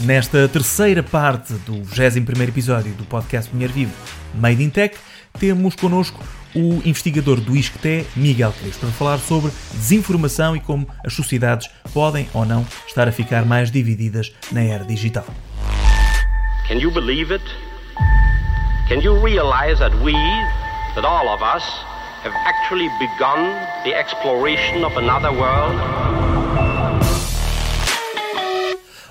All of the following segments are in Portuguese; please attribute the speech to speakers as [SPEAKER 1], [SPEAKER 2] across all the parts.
[SPEAKER 1] Nesta terceira parte do 21 episódio do podcast Mulher Vivo Made in Tech, temos connosco o investigador do ISCTE, Miguel Crespo, para falar sobre desinformação e como as sociedades podem ou não estar a ficar mais divididas na era digital. Can you believe it? Can you realize that we, that all of us, have actually begun the exploration of another world?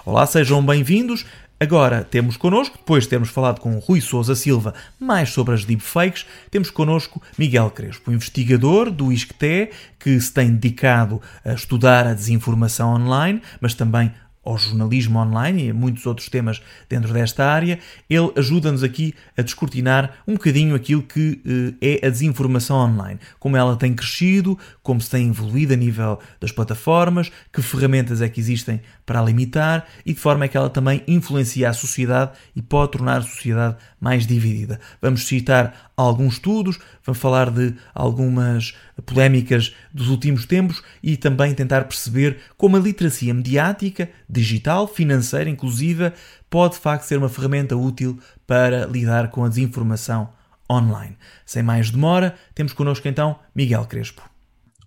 [SPEAKER 1] Olá, sejam bem-vindos. Agora temos connosco, depois de termos falado com Rui Souza Silva mais sobre as deepfakes, temos connosco Miguel Crespo, investigador do ISCTE, que se tem dedicado a estudar a desinformação online, mas também ao jornalismo online e a muitos outros temas dentro desta área, ele ajuda-nos aqui a descortinar um bocadinho aquilo que eh, é a desinformação online, como ela tem crescido, como se tem evoluído a nível das plataformas, que ferramentas é que existem para a limitar e de forma que ela também influencia a sociedade e pode tornar a sociedade mais dividida. Vamos citar alguns estudos, vamos falar de algumas polémicas dos últimos tempos e também tentar perceber como a literacia mediática, digital, financeira, inclusiva, pode de facto ser uma ferramenta útil para lidar com a desinformação online. Sem mais demora, temos connosco então Miguel Crespo.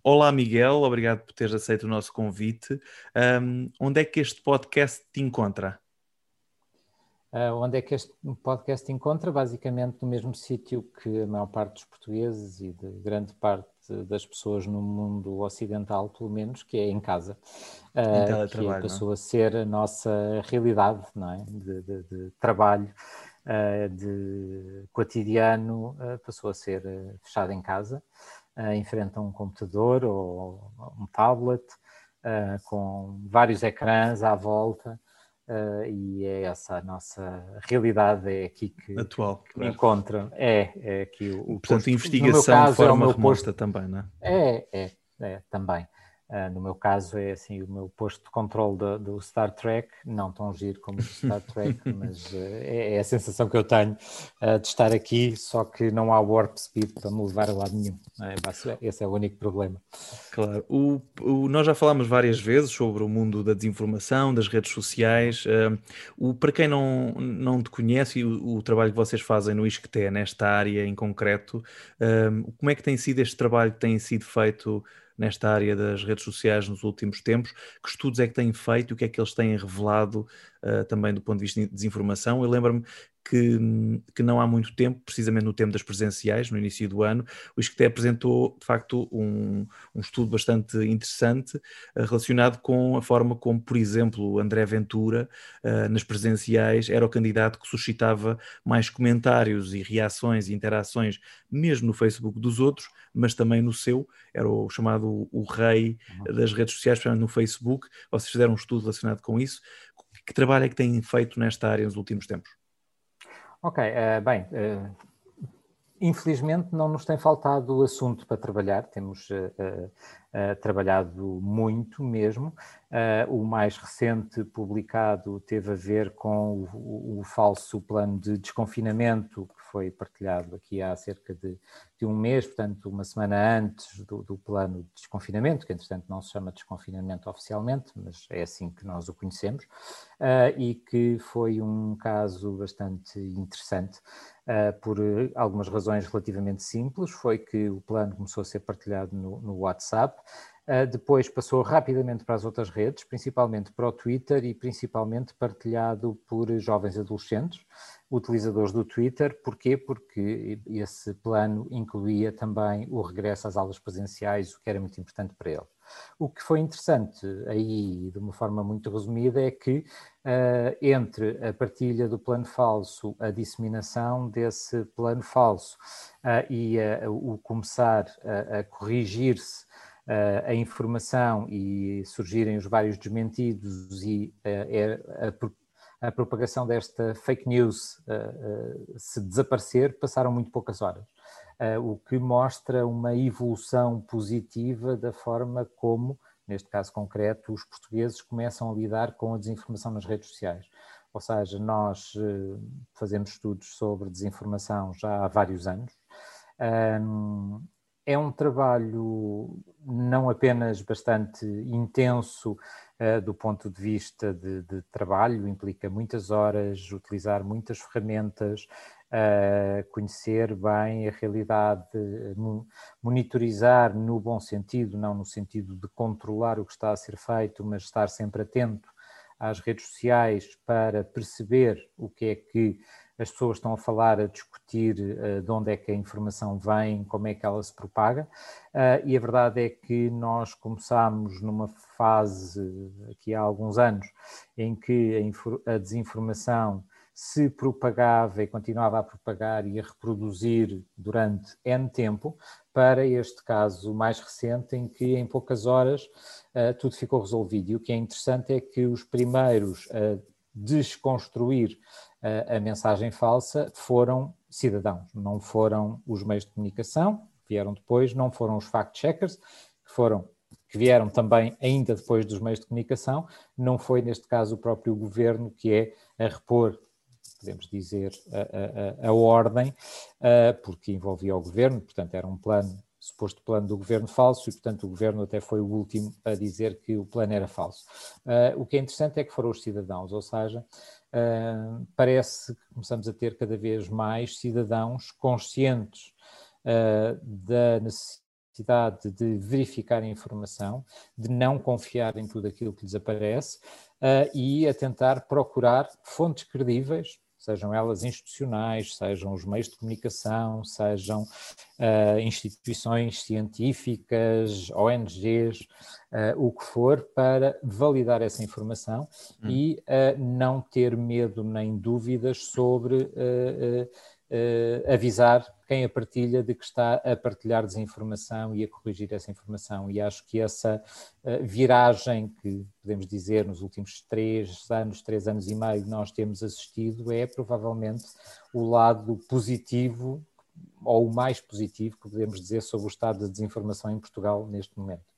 [SPEAKER 1] Olá Miguel, obrigado por teres aceito o nosso convite. Um, onde é que este podcast te encontra?
[SPEAKER 2] Uh, onde é que este podcast te encontra? Basicamente no mesmo sítio que a maior parte dos portugueses e de grande parte das pessoas no mundo ocidental, pelo menos, que é em casa. Uh, que é, passou não? a ser a nossa realidade não é? de, de, de trabalho, uh, de cotidiano, passou a ser fechado em casa uh, um computador ou um tablet uh, com vários ecrãs à volta. Uh, e é essa a nossa realidade, é aqui que,
[SPEAKER 1] Atual,
[SPEAKER 2] que claro. me encontro. É, é aqui o,
[SPEAKER 1] o Portanto, posto, investigação caso, de forma é remota posto, também, não é?
[SPEAKER 2] É, é, é também. Uh, no meu caso é assim, o meu posto de controle do, do Star Trek, não tão giro como o Star Trek, mas uh, é, é, a sensação que eu tenho uh, de estar aqui, só que não há warp speed para me levar a lado nenhum. É, esse é o único problema.
[SPEAKER 1] Claro. O, o, nós já falámos várias vezes sobre o mundo da desinformação, das redes sociais. o, para quem não, não te conhece e o, o, trabalho que vocês fazem no ISCTE, nesta área em concreto, como é que tem sido este trabalho que tem sido feito nesta área das redes sociais nos últimos tempos. Que estudos é que têm feito e o que é que eles têm revelado uh, também do ponto de vista de desinformação? Eu lembro-me que, que não há muito tempo, precisamente no tempo das presenciais, no início do ano, o ISCTE apresentou, de facto, um, um estudo bastante interessante uh, relacionado com a forma como, por exemplo, André Ventura, uh, nas presenciais, era o candidato que suscitava mais comentários e reações e interações, mesmo no Facebook dos outros, mas também no seu, era o chamado o rei uhum. das redes sociais, no Facebook. Vocês fizeram um estudo relacionado com isso. Que trabalho é que têm feito nesta área nos últimos tempos?
[SPEAKER 2] Ok, uh, bem, uh, infelizmente não nos tem faltado assunto para trabalhar, temos uh, trabalhado muito mesmo. o mais recente publicado teve a ver com o, o falso plano de desconfinamento foi partilhado aqui há cerca de, de um mês, portanto, uma semana antes do, do, plano de desconfinamento, que entretanto não se chama desconfinamento oficialmente, mas é assim que nós o conhecemos, uh, e que foi um caso bastante interessante. Uh, por algumas razões relativamente simples, foi que o plano começou a ser partilhado no, no WhatsApp, Uh, depois passou rapidamente para as outras redes, principalmente para o Twitter e principalmente partilhado por jovens adolescentes, utilizadores do Twitter. Porquê? Porque esse plano incluía também o regresso às aulas presenciais, o que era muito importante para ele. O que foi interessante aí, de uma forma muito resumida, é que uh, entre a partilha do plano falso, a disseminação desse plano falso uh, e uh, o começar a, a corrigir-se a informação e surgirem os vários desmentidos e a, a a propagação desta fake news uh, uh, se desaparecer, passaram muito poucas horas. Uh, o que mostra uma evolução positiva da forma como, neste caso concreto, os portugueses começam a lidar com a desinformação nas redes sociais. Ou seja, nós fazemos estudos sobre desinformação já há vários anos. É um trabalho não apenas bastante intenso do ponto de vista de, de, trabalho, implica muitas horas, utilizar muitas ferramentas, uh, conhecer bem a realidade, monitorizar no bom sentido, não no sentido de controlar o que está a ser feito, mas estar sempre atento às redes sociais para perceber o que é que as pessoas estão a falar, a discutir uh, de onde é que a informação vem, como é que ela se propaga, uh, e a verdade é que nós começámos numa fase, aqui há alguns anos, em que a, desinformação se propagava e continuava a propagar e a reproduzir durante N tempo, para este caso mais recente, em que em poucas horas uh, tudo ficou resolvido. E o que é interessante é que os primeiros a desconstruir uh, a mensagem falsa foram cidadãos, não foram os meios de comunicação, vieram depois, não foram os fact-checkers, que foram que vieram também ainda depois dos meios de comunicação, não foi neste caso o próprio governo que é a repor podemos dizer, a, a, a ordem, porque envolvia o governo, portanto, era um plano, suposto plano do governo falso, e, portanto, o governo até foi o último a dizer que o plano era falso. Uh, o que é interessante é que foram os cidadãos, ou seja, uh, parece que começamos a ter cada vez mais cidadãos conscientes da necessidade de verificar a informação, de não confiar em tudo aquilo que lhes aparece uh, e a tentar procurar fontes credíveis sejam elas institucionais, sejam os meios de comunicação, sejam uh, instituições científicas, ONGs, uh, eh, o que for, para validar essa informação hum. e uh, não ter medo nem dúvidas sobre avisar quem a partilha de que está a partilhar desinformação e a corrigir essa informação. E acho que essa uh, viragem que podemos dizer nos últimos três anos, três anos e meio, nós temos assistido é provavelmente o lado positivo ou o mais positivo que podemos dizer sobre o estado da desinformação em Portugal neste momento.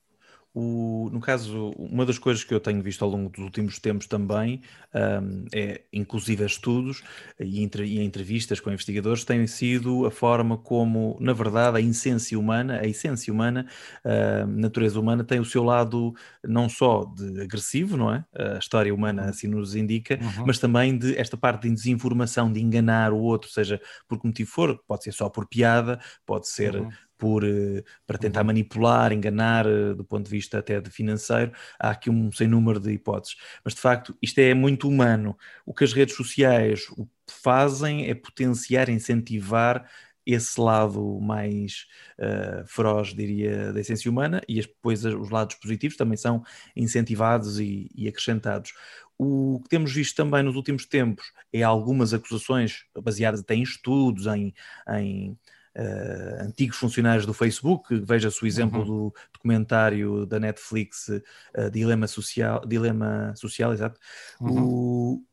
[SPEAKER 1] O, no caso, uma das coisas que eu tenho visto ao longo dos últimos tempos também, um, é, inclusive estudos e, entre, e entrevistas com investigadores, tem sido a forma como, na verdade, a essência humana, a essência humana, a natureza humana tem o seu lado não só de agressivo, não é? A história humana uhum. assim nos indica, uhum. mas também de esta parte de desinformação, de enganar o outro, seja por que motivo for, pode ser só por piada, pode ser uhum por, eh, para tentar uhum. manipular, enganar eh, do ponto de vista até de financeiro, há aqui um sem número de hipóteses. Mas de facto, isto é muito humano. O que as redes sociais fazem é potenciar, incentivar esse lado mais uh, feroz, diria, da essência humana, e depois os lados positivos também são incentivados e, e, acrescentados. O que temos visto também nos últimos tempos é algumas acusações baseadas até em estudos, em, em uh, antigos funcionários do Facebook, veja-se o exemplo uhum. do documentário da Netflix, uh, Dilema Social, Dilema Social, exato. Uhum. O,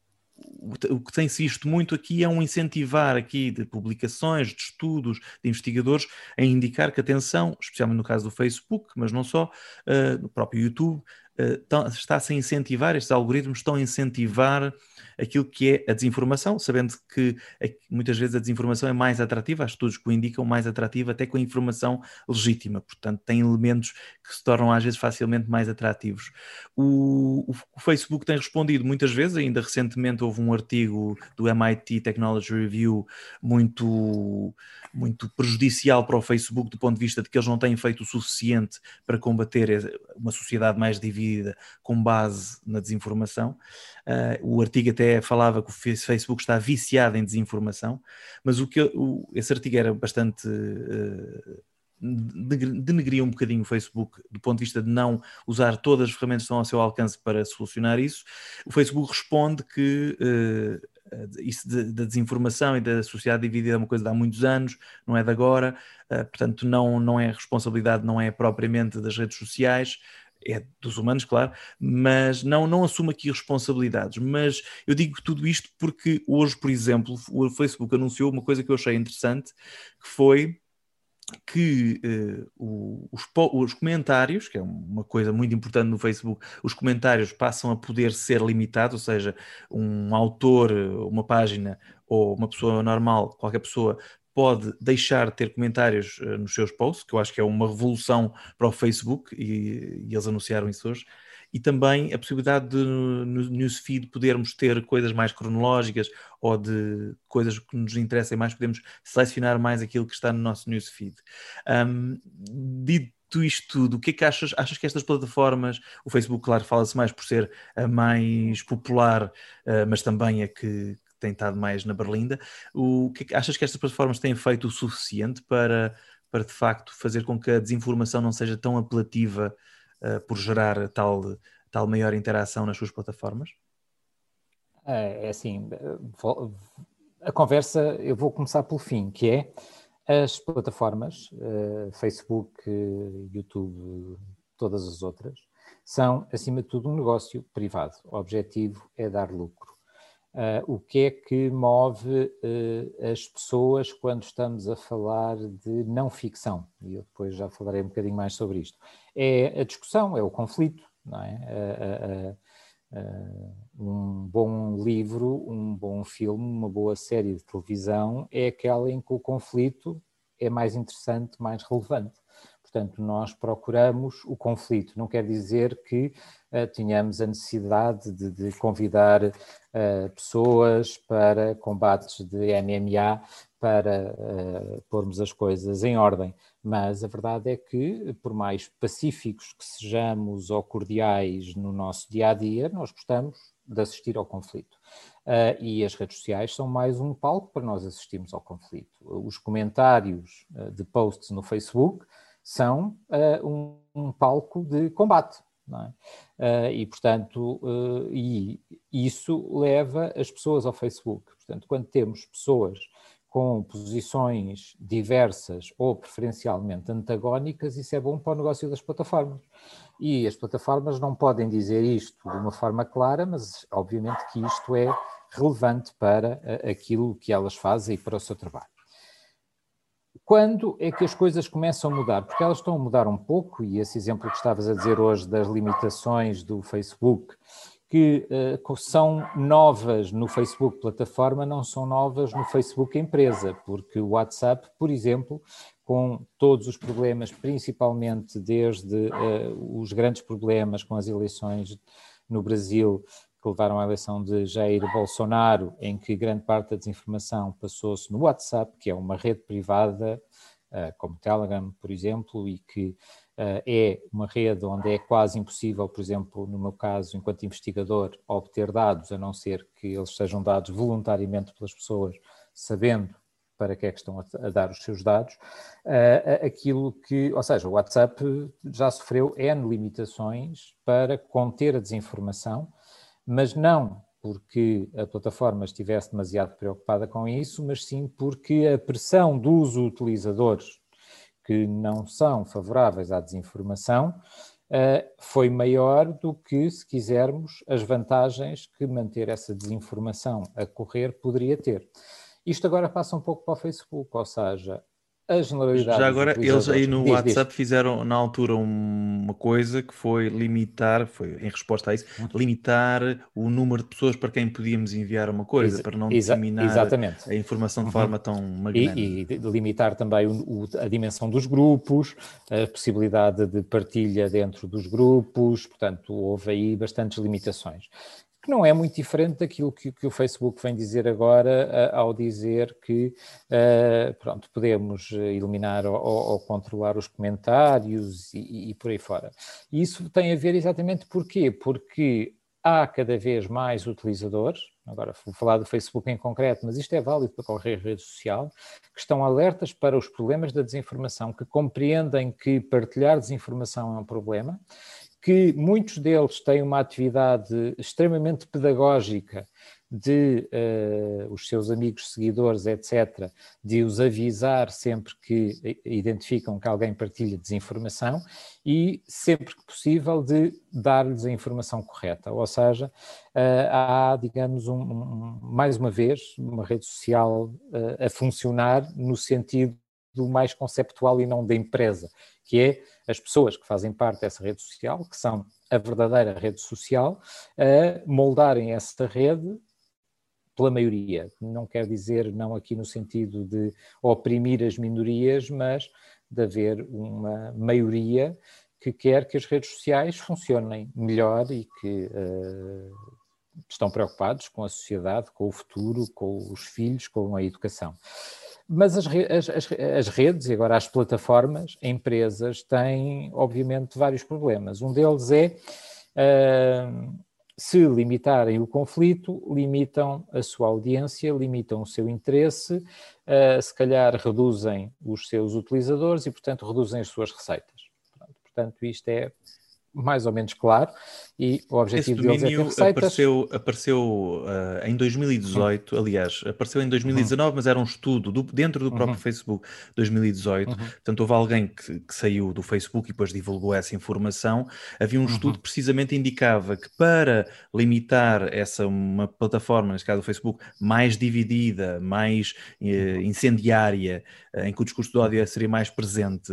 [SPEAKER 1] o que tem-se visto muito aqui é um incentivar aqui de publicações, de estudos, de investigadores a indicar que atenção, especialmente no caso do Facebook, mas não só, uh, no próprio YouTube, está-se a incentivar, estes algoritmos estão a incentivar aquilo que é a desinformação, sabendo que muitas vezes a desinformação é mais atrativa, há estudos que o indicam mais atrativa até com a informação legítima, portanto tem elementos que se tornam às vezes facilmente mais atrativos. O, o Facebook tem respondido muitas vezes, ainda recentemente houve um artigo do MIT Technology Review muito, muito prejudicial para o Facebook do ponto de vista de que eles não têm feito o suficiente para combater uma sociedade mais dividida com base na desinformação. Uh, o artigo até falava que o Facebook está viciado em desinformação, mas o que o, esse artigo era bastante uh, denegria um bocadinho o Facebook do ponto de vista de não usar todas as ferramentas que estão ao seu alcance para solucionar isso. O Facebook responde que uh, isso da desinformação e da sociedade dividida é uma coisa de há muitos anos, não é de agora, uh, portanto não, não é responsabilidade, não é propriamente das redes sociais, é dos humanos, claro, mas não, não assumo aqui responsabilidades. Mas eu digo tudo isto porque hoje, por exemplo, o Facebook anunciou uma coisa que eu achei interessante, que foi que uh, os, os, comentários, que é uma coisa muito importante no Facebook, os comentários passam a poder ser limitados, ou seja, um autor, uma página ou uma pessoa normal, qualquer pessoa pode deixar de ter comentários uh, nos seus posts, que eu acho que é uma revolução para o Facebook e, e eles anunciaram isso hoje. e também a possibilidade de no newsfeed podermos ter coisas mais cronológicas ou de coisas que nos interessem mais, podemos selecionar mais aquilo que está no nosso newsfeed. Um, dito isto tudo, o que é que achas? Achas que estas plataformas, o Facebook, claro, fala-se mais por ser a mais popular, uh, mas também a que, tem estado mais na berlinda, o é que achas que estas plataformas têm feito o suficiente para, para de facto fazer com que a desinformação não seja tão apelativa uh, por gerar tal, tal maior interação nas suas plataformas?
[SPEAKER 2] É, é assim, a conversa, eu vou começar pelo fim, que é as plataformas, uh, Facebook, YouTube, todas as outras, são, acima de tudo, um negócio privado. O objetivo é dar lucro. Uh, o que é que move uh, as pessoas quando estamos a falar de não ficção? E eu depois já falarei um bocadinho mais sobre isto. É a discussão, é o conflito, não é? Uh, um bom livro, um bom filme, uma boa série de televisão é aquela em que o conflito é mais interessante, mais relevante. Portanto, nós procuramos o conflito. Não quer dizer que uh, tenhamos a necessidade de, de convidar uh, pessoas para combates de MMA para uh, pormos as coisas em ordem. Mas a verdade é que, por mais pacíficos que sejamos ou cordiais no nosso dia a dia, nós gostamos de assistir ao conflito. Uh, e as redes sociais são mais um palco para nós assistirmos ao conflito. Os comentários uh, de posts no Facebook são uh, um, um, palco de combate. É? E, portanto, e isso leva as pessoas ao Facebook. Portanto, quando temos pessoas com posições diversas ou preferencialmente antagónicas, isso é bom para o negócio das plataformas. E as plataformas não podem dizer isto de uma forma clara, mas obviamente que isto é relevante para aquilo que elas fazem e para o seu trabalho. Quando é que as coisas começam a mudar? Porque elas estão a mudar um pouco, e esse exemplo que estavas a dizer hoje das limitações do Facebook, que uh, são novas no Facebook plataforma, não são novas no Facebook empresa, porque o WhatsApp, por exemplo, com todos os problemas, principalmente desde uh, os grandes problemas com as eleições no Brasil, levaram à eleição de Jair Bolsonaro, em que grande parte da desinformação passou-se no WhatsApp, que é uma rede privada, uh, como Telegram, por exemplo, e que uh, é uma rede onde é quase impossível, por exemplo, no meu caso, enquanto investigador, obter dados, a não ser que eles sejam dados voluntariamente pelas pessoas, sabendo para que é que estão a, dar os seus dados, uh, aquilo que, ou seja, o WhatsApp já sofreu N limitações para conter a desinformação, mas não porque a plataforma estivesse demasiado preocupada com isso, mas sim porque a pressão dos utilizadores que não são favoráveis à desinformação uh, foi maior do que, se quisermos, as vantagens que manter essa desinformação a correr poderia ter. Isto agora passa um pouco para o Facebook, ou seja, a generalidade.
[SPEAKER 1] Já agora, eles aí no diz, WhatsApp diz. fizeram na altura uma coisa que foi limitar, foi em resposta a isso, hum. limitar o número de pessoas para quem podíamos enviar uma coisa, exa, para não disseminar exatamente. a informação de uhum. forma tão magnânima.
[SPEAKER 2] E, e limitar também o, o, a dimensão dos grupos, a possibilidade de partilha dentro dos grupos, portanto, houve aí bastantes limitações que não é muito diferente daquilo que, que o Facebook vem dizer agora ao dizer que uh, pronto, podemos eliminar ou, ou, controlar os comentários e, e, por aí fora. E isso tem a ver exatamente porquê? Porque há cada vez mais utilizadores, agora vou falar do Facebook em concreto, mas isto é válido para qualquer rede social, que estão alertas para os problemas da desinformação, que compreendem que partilhar desinformação é um problema que muitos deles têm uma atividade extremamente pedagógica de uh, os seus amigos, seguidores, etc., de os avisar sempre que identificam que alguém partilha desinformação e, sempre que possível, de dar-lhes a informação correta. Ou seja, uh, há, digamos, um, um, mais uma vez, uma rede social uh, a funcionar no sentido mais conceptual e não da empresa, que é as pessoas que fazem parte dessa rede social, que são a verdadeira rede social, a moldarem essa rede pela maioria. Não quer dizer não aqui no sentido de oprimir as minorias, mas de haver uma maioria que quer que as redes sociais funcionem melhor e que uh, estão preocupados com a sociedade, com o futuro, com os filhos, com a educação. Mas as, as, as, redes e agora as plataformas, empresas, têm, obviamente, vários problemas. Um deles é uh, se limitarem o conflito, limitam a sua audiência, limitam o seu interesse, uh, se calhar reduzem os seus utilizadores e, portanto, reduzem as suas receitas. Portanto, isto é mais ou menos claro, e o objetivo deles é ter receitas.
[SPEAKER 1] apareceu, apareceu uh, em 2018, uhum. aliás, apareceu em 2019, uhum. mas era um estudo do, dentro do próprio uhum. Facebook 2018, uhum. portanto houve alguém que, que, saiu do Facebook e depois divulgou essa informação, havia um uhum. estudo que precisamente indicava que para limitar essa, uma plataforma, neste caso o Facebook, mais dividida, mais uh, incendiária, uh, em que o discurso de ódio seria mais presente,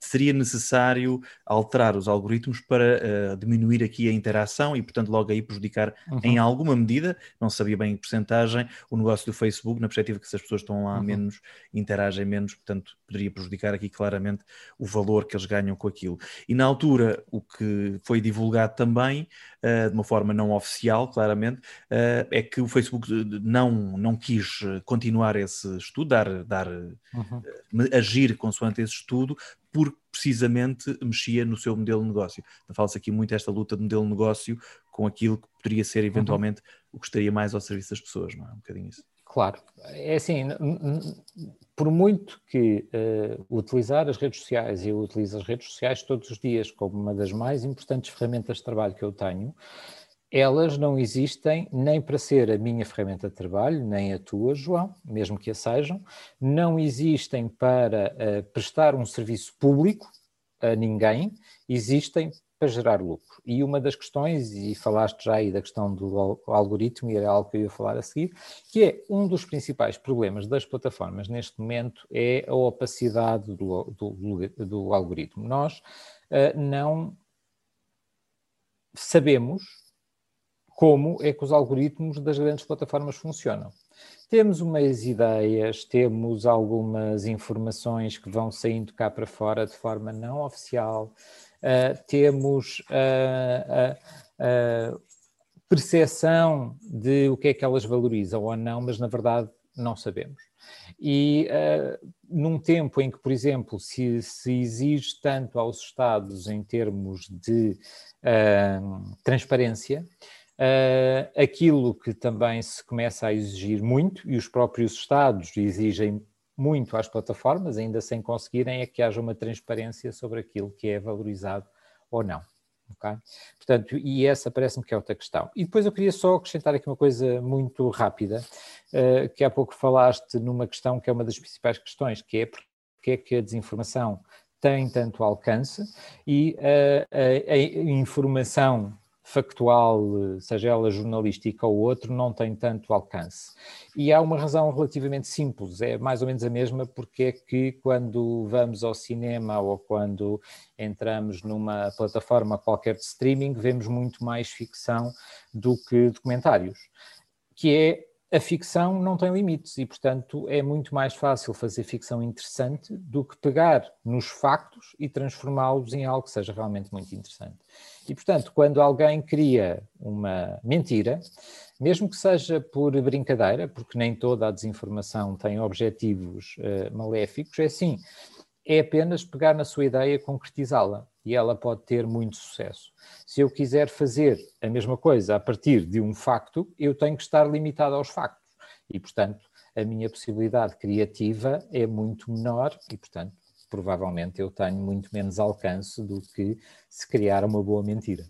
[SPEAKER 1] seria necessário alterar os algoritmos para uh, diminuir aqui a interação e, portanto, logo aí prejudicar uhum. em alguma medida, não sabia bem em porcentagem, o negócio do Facebook, na perspectiva que se as pessoas estão lá uhum. menos, interagem menos, portanto, poderia prejudicar aqui claramente o valor que eles ganham com aquilo. E na altura, o que foi divulgado também, uh, de uma forma não oficial, claramente, uh, é que o Facebook não, não quis continuar esse estudo, dar, dar uhum. agir consoante esse estudo, porque precisamente mexia no seu modelo de negócio. Então, fala-se aqui muito esta luta de modelo de negócio com aquilo que poderia ser uhum. eventualmente uhum. o que estaria mais ao serviço das pessoas, não é? Um bocadinho isso.
[SPEAKER 2] Claro, é assim, por muito que uh, utilizar as redes sociais, e eu utilizo as redes sociais todos os dias como uma das mais importantes ferramentas de trabalho que eu tenho, elas não existem nem para ser a minha ferramenta de trabalho, nem a tua, João, mesmo que a sejam, não existem para uh, prestar um serviço público a ninguém, existem para gerar lucro. E uma das questões, e falaste já aí da questão do algoritmo, e era algo que eu ia falar a seguir, que é um dos principais problemas das plataformas neste momento é a opacidade do, do, do algoritmo. Nós uh, não sabemos como é que os algoritmos das grandes plataformas funcionam. Temos umas ideias, temos algumas informações que vão saindo cá para fora de forma não oficial, uh, temos a uh, uh, percepção de o que é que elas valorizam ou não, mas na verdade não sabemos. E uh, num tempo em que, por exemplo, se, se, exige tanto aos Estados em termos de uh, transparência, Uh, aquilo que também se começa a exigir muito, e os próprios Estados exigem muito às plataformas, ainda sem conseguirem, é que haja uma transparência sobre aquilo que é valorizado ou não. Okay? Portanto, e essa parece-me que é outra questão. E depois eu queria só acrescentar aqui uma coisa muito rápida, uh, que há pouco falaste numa questão que é uma das principais questões, que é porque é que a desinformação tem tanto alcance e uh, a, a informação factual, seja ela jornalística ou outro, não tem tanto alcance. E há uma razão relativamente simples, é mais ou menos a mesma, porque é que quando vamos ao cinema ou quando entramos numa plataforma qualquer de streaming, vemos muito mais ficção do que documentários, que é a ficção não tem limites e, portanto, é muito mais fácil fazer ficção interessante do que pegar nos factos e transformá-los em algo que seja realmente muito interessante. E, portanto, quando alguém cria uma mentira, mesmo que seja por brincadeira, porque nem toda a desinformação tem objetivos uh, maléficos, é assim, é apenas pegar na sua ideia e concretizá-la. E ela pode ter muito sucesso. Se eu quiser fazer a mesma coisa a partir de um facto, eu tenho que estar limitado aos factos. E, portanto, a minha possibilidade criativa é muito menor e, portanto, provavelmente eu tenho muito menos alcance do que se criar uma boa mentira.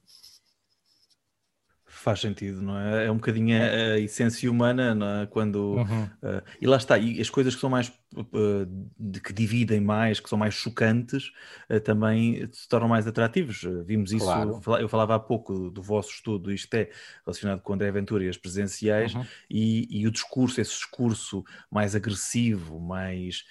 [SPEAKER 1] Faz sentido, não é? É um bocadinho a, a essência humana, é? Quando. Uhum. Uh, e lá está, e as coisas que são mais. Uh, que dividem mais, que são mais chocantes, uh, também se tornam mais atrativos. vimos isso, claro. eu falava há pouco do vosso estudo, isto é relacionado com André Ventura e as presenciais, uhum. e, e, o discurso, esse discurso mais agressivo, mais,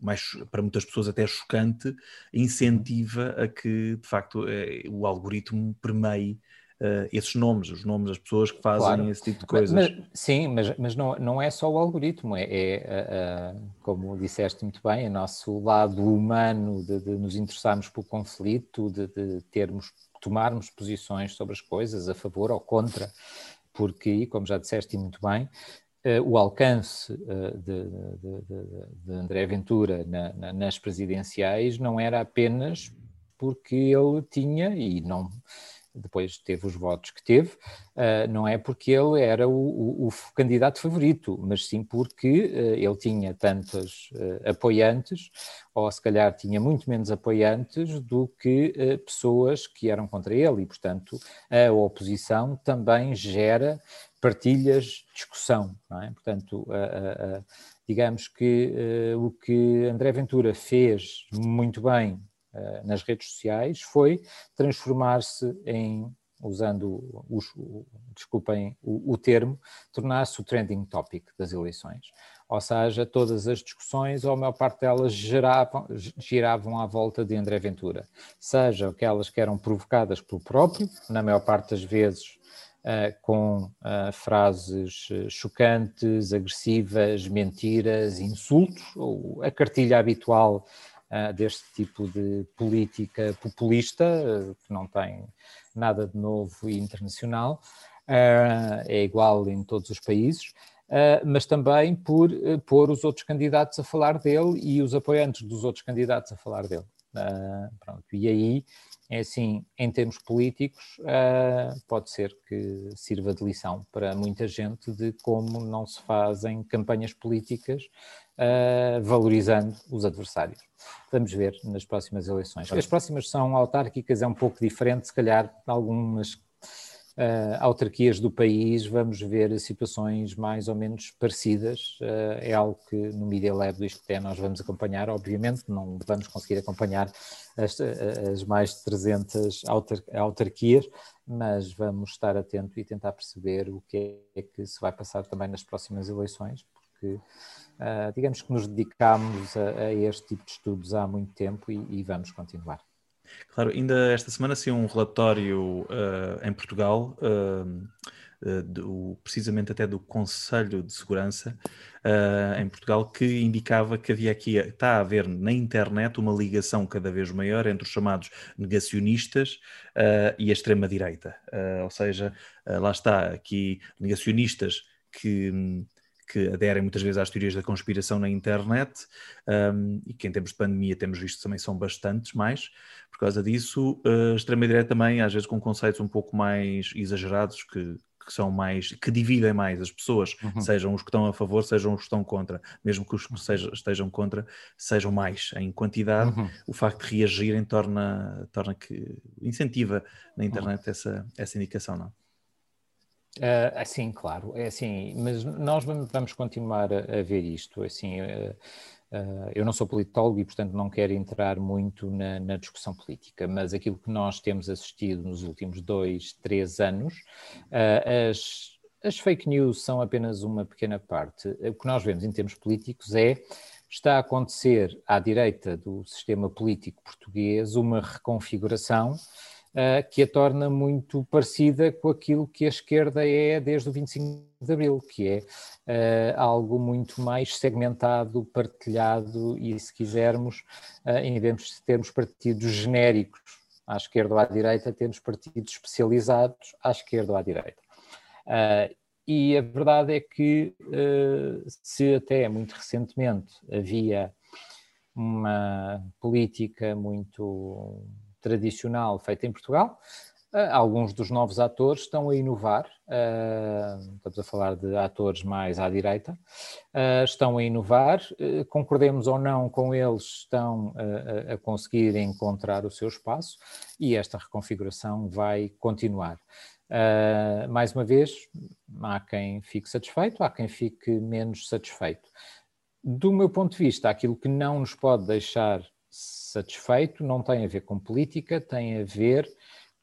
[SPEAKER 1] mais para muitas pessoas até chocante, incentiva a que, de facto, o algoritmo permeie uh, esses nomes, os nomes das pessoas que fazem claro. esse tipo de coisas.
[SPEAKER 2] Mas, sim, mas, mas não, não é só o algoritmo, é, é uh, como disseste muito bem, o nosso lado humano de, de nos interessarmos pelo conflito, de, de termos, tomarmos posições sobre as coisas, a favor ou contra, porque, como já disseste muito bem, o alcance de, de, de, de, André Ventura na, na, nas presidenciais não era apenas porque ele tinha, e não depois teve os votos que teve, uh, não é porque ele era o, o, o, candidato favorito, mas sim porque uh, ele tinha tantos uh, apoiantes, ou se calhar tinha muito menos apoiantes do que pessoas que eram contra ele, e portanto a oposição também gera partilhas, discussão, é? Portanto, digamos que o que André Ventura fez muito bem eh, nas redes sociais foi transformar-se em, usando os, desculpem o, o termo, tornar-se o trending topic das eleições. Ou seja, todas as discussões, ou a maior parte delas, giravam, giravam à volta de André Ventura. Seja aquelas que eram provocadas pelo próprio, na maior parte das vezes Uh, com uh, frases chocantes, agressivas, mentiras, insultos, ou a cartilha habitual deste tipo de política populista, uh, que não tem nada de novo e internacional, uh, é igual em todos os países. mas também por pôr os outros candidatos a falar dele e os apoiantes dos outros candidatos a falar dele. pronto. E aí é assim, em termos políticos, uh, pode ser que sirva de lição para muita gente de como não se fazem campanhas políticas uh, valorizando os adversários. Vamos ver nas próximas eleições. As próximas são autárquicas, é um pouco diferente, se calhar, algumas uh, autarquias do país, vamos ver situações mais ou menos parecidas. Uh, é algo que no Media Lab do ISCTE nós vamos acompanhar, obviamente, não vamos conseguir acompanhar as, as mais de 300 autar autarquias, mas vamos estar atento e tentar perceber o que é que se vai passar também nas próximas eleições, porque uh, digamos que nos dedicámos a, a, este tipo de estudos há muito tempo e, e vamos continuar.
[SPEAKER 1] Claro, ainda esta semana saiu um relatório uh, em Portugal, uh, do, precisamente até do Conselho de Segurança em Portugal, que indicava que havia aqui, está a haver na internet uma ligação cada vez maior entre os chamados negacionistas e a extrema-direita. ou seja, lá está, aqui negacionistas que. Que aderem muitas vezes às teorias da conspiração na internet um, e que em tempos de pandemia temos visto também são bastantes mais. Por causa disso, a extrema-direita também, às vezes com conceitos um pouco mais exagerados, que, que são mais, que dividem mais as pessoas, uhum. sejam os que estão a favor, sejam os que estão contra, mesmo que os que sejam, estejam contra sejam mais em quantidade, uhum. o facto de reagirem torna, torna que incentiva na internet uhum. essa, essa indicação, não?
[SPEAKER 2] Uh, assim, claro, é assim, mas nós vamos, continuar a, a, ver isto, assim, uh, uh, eu não sou politólogo e, portanto, não quero entrar muito na, na, discussão política, mas aquilo que nós temos assistido nos últimos dois, três anos, as, as fake news são apenas uma pequena parte. O que nós vemos em termos políticos é está a acontecer à direita do sistema político português uma reconfiguração que a torna muito parecida com aquilo que a esquerda é desde o 25 de Abril, que é uh, algo muito mais segmentado, partilhado e, se quisermos, uh, em vez de termos partidos genéricos à esquerda ou à direita, temos partidos especializados à esquerda ou à direita. e a verdade é que, se até muito recentemente havia uma política muito tradicional feita em Portugal. Uh, alguns dos novos atores estão a inovar, uh, estamos a falar de atores mais à direita, uh, estão a inovar, concordemos ou não com eles, estão a conseguir encontrar o seu espaço e esta reconfiguração vai continuar. mais uma vez, há quem fique satisfeito, há quem fique menos satisfeito. Do meu ponto de vista, aquilo que não nos pode deixar satisfeito não tem a ver com política, tem a ver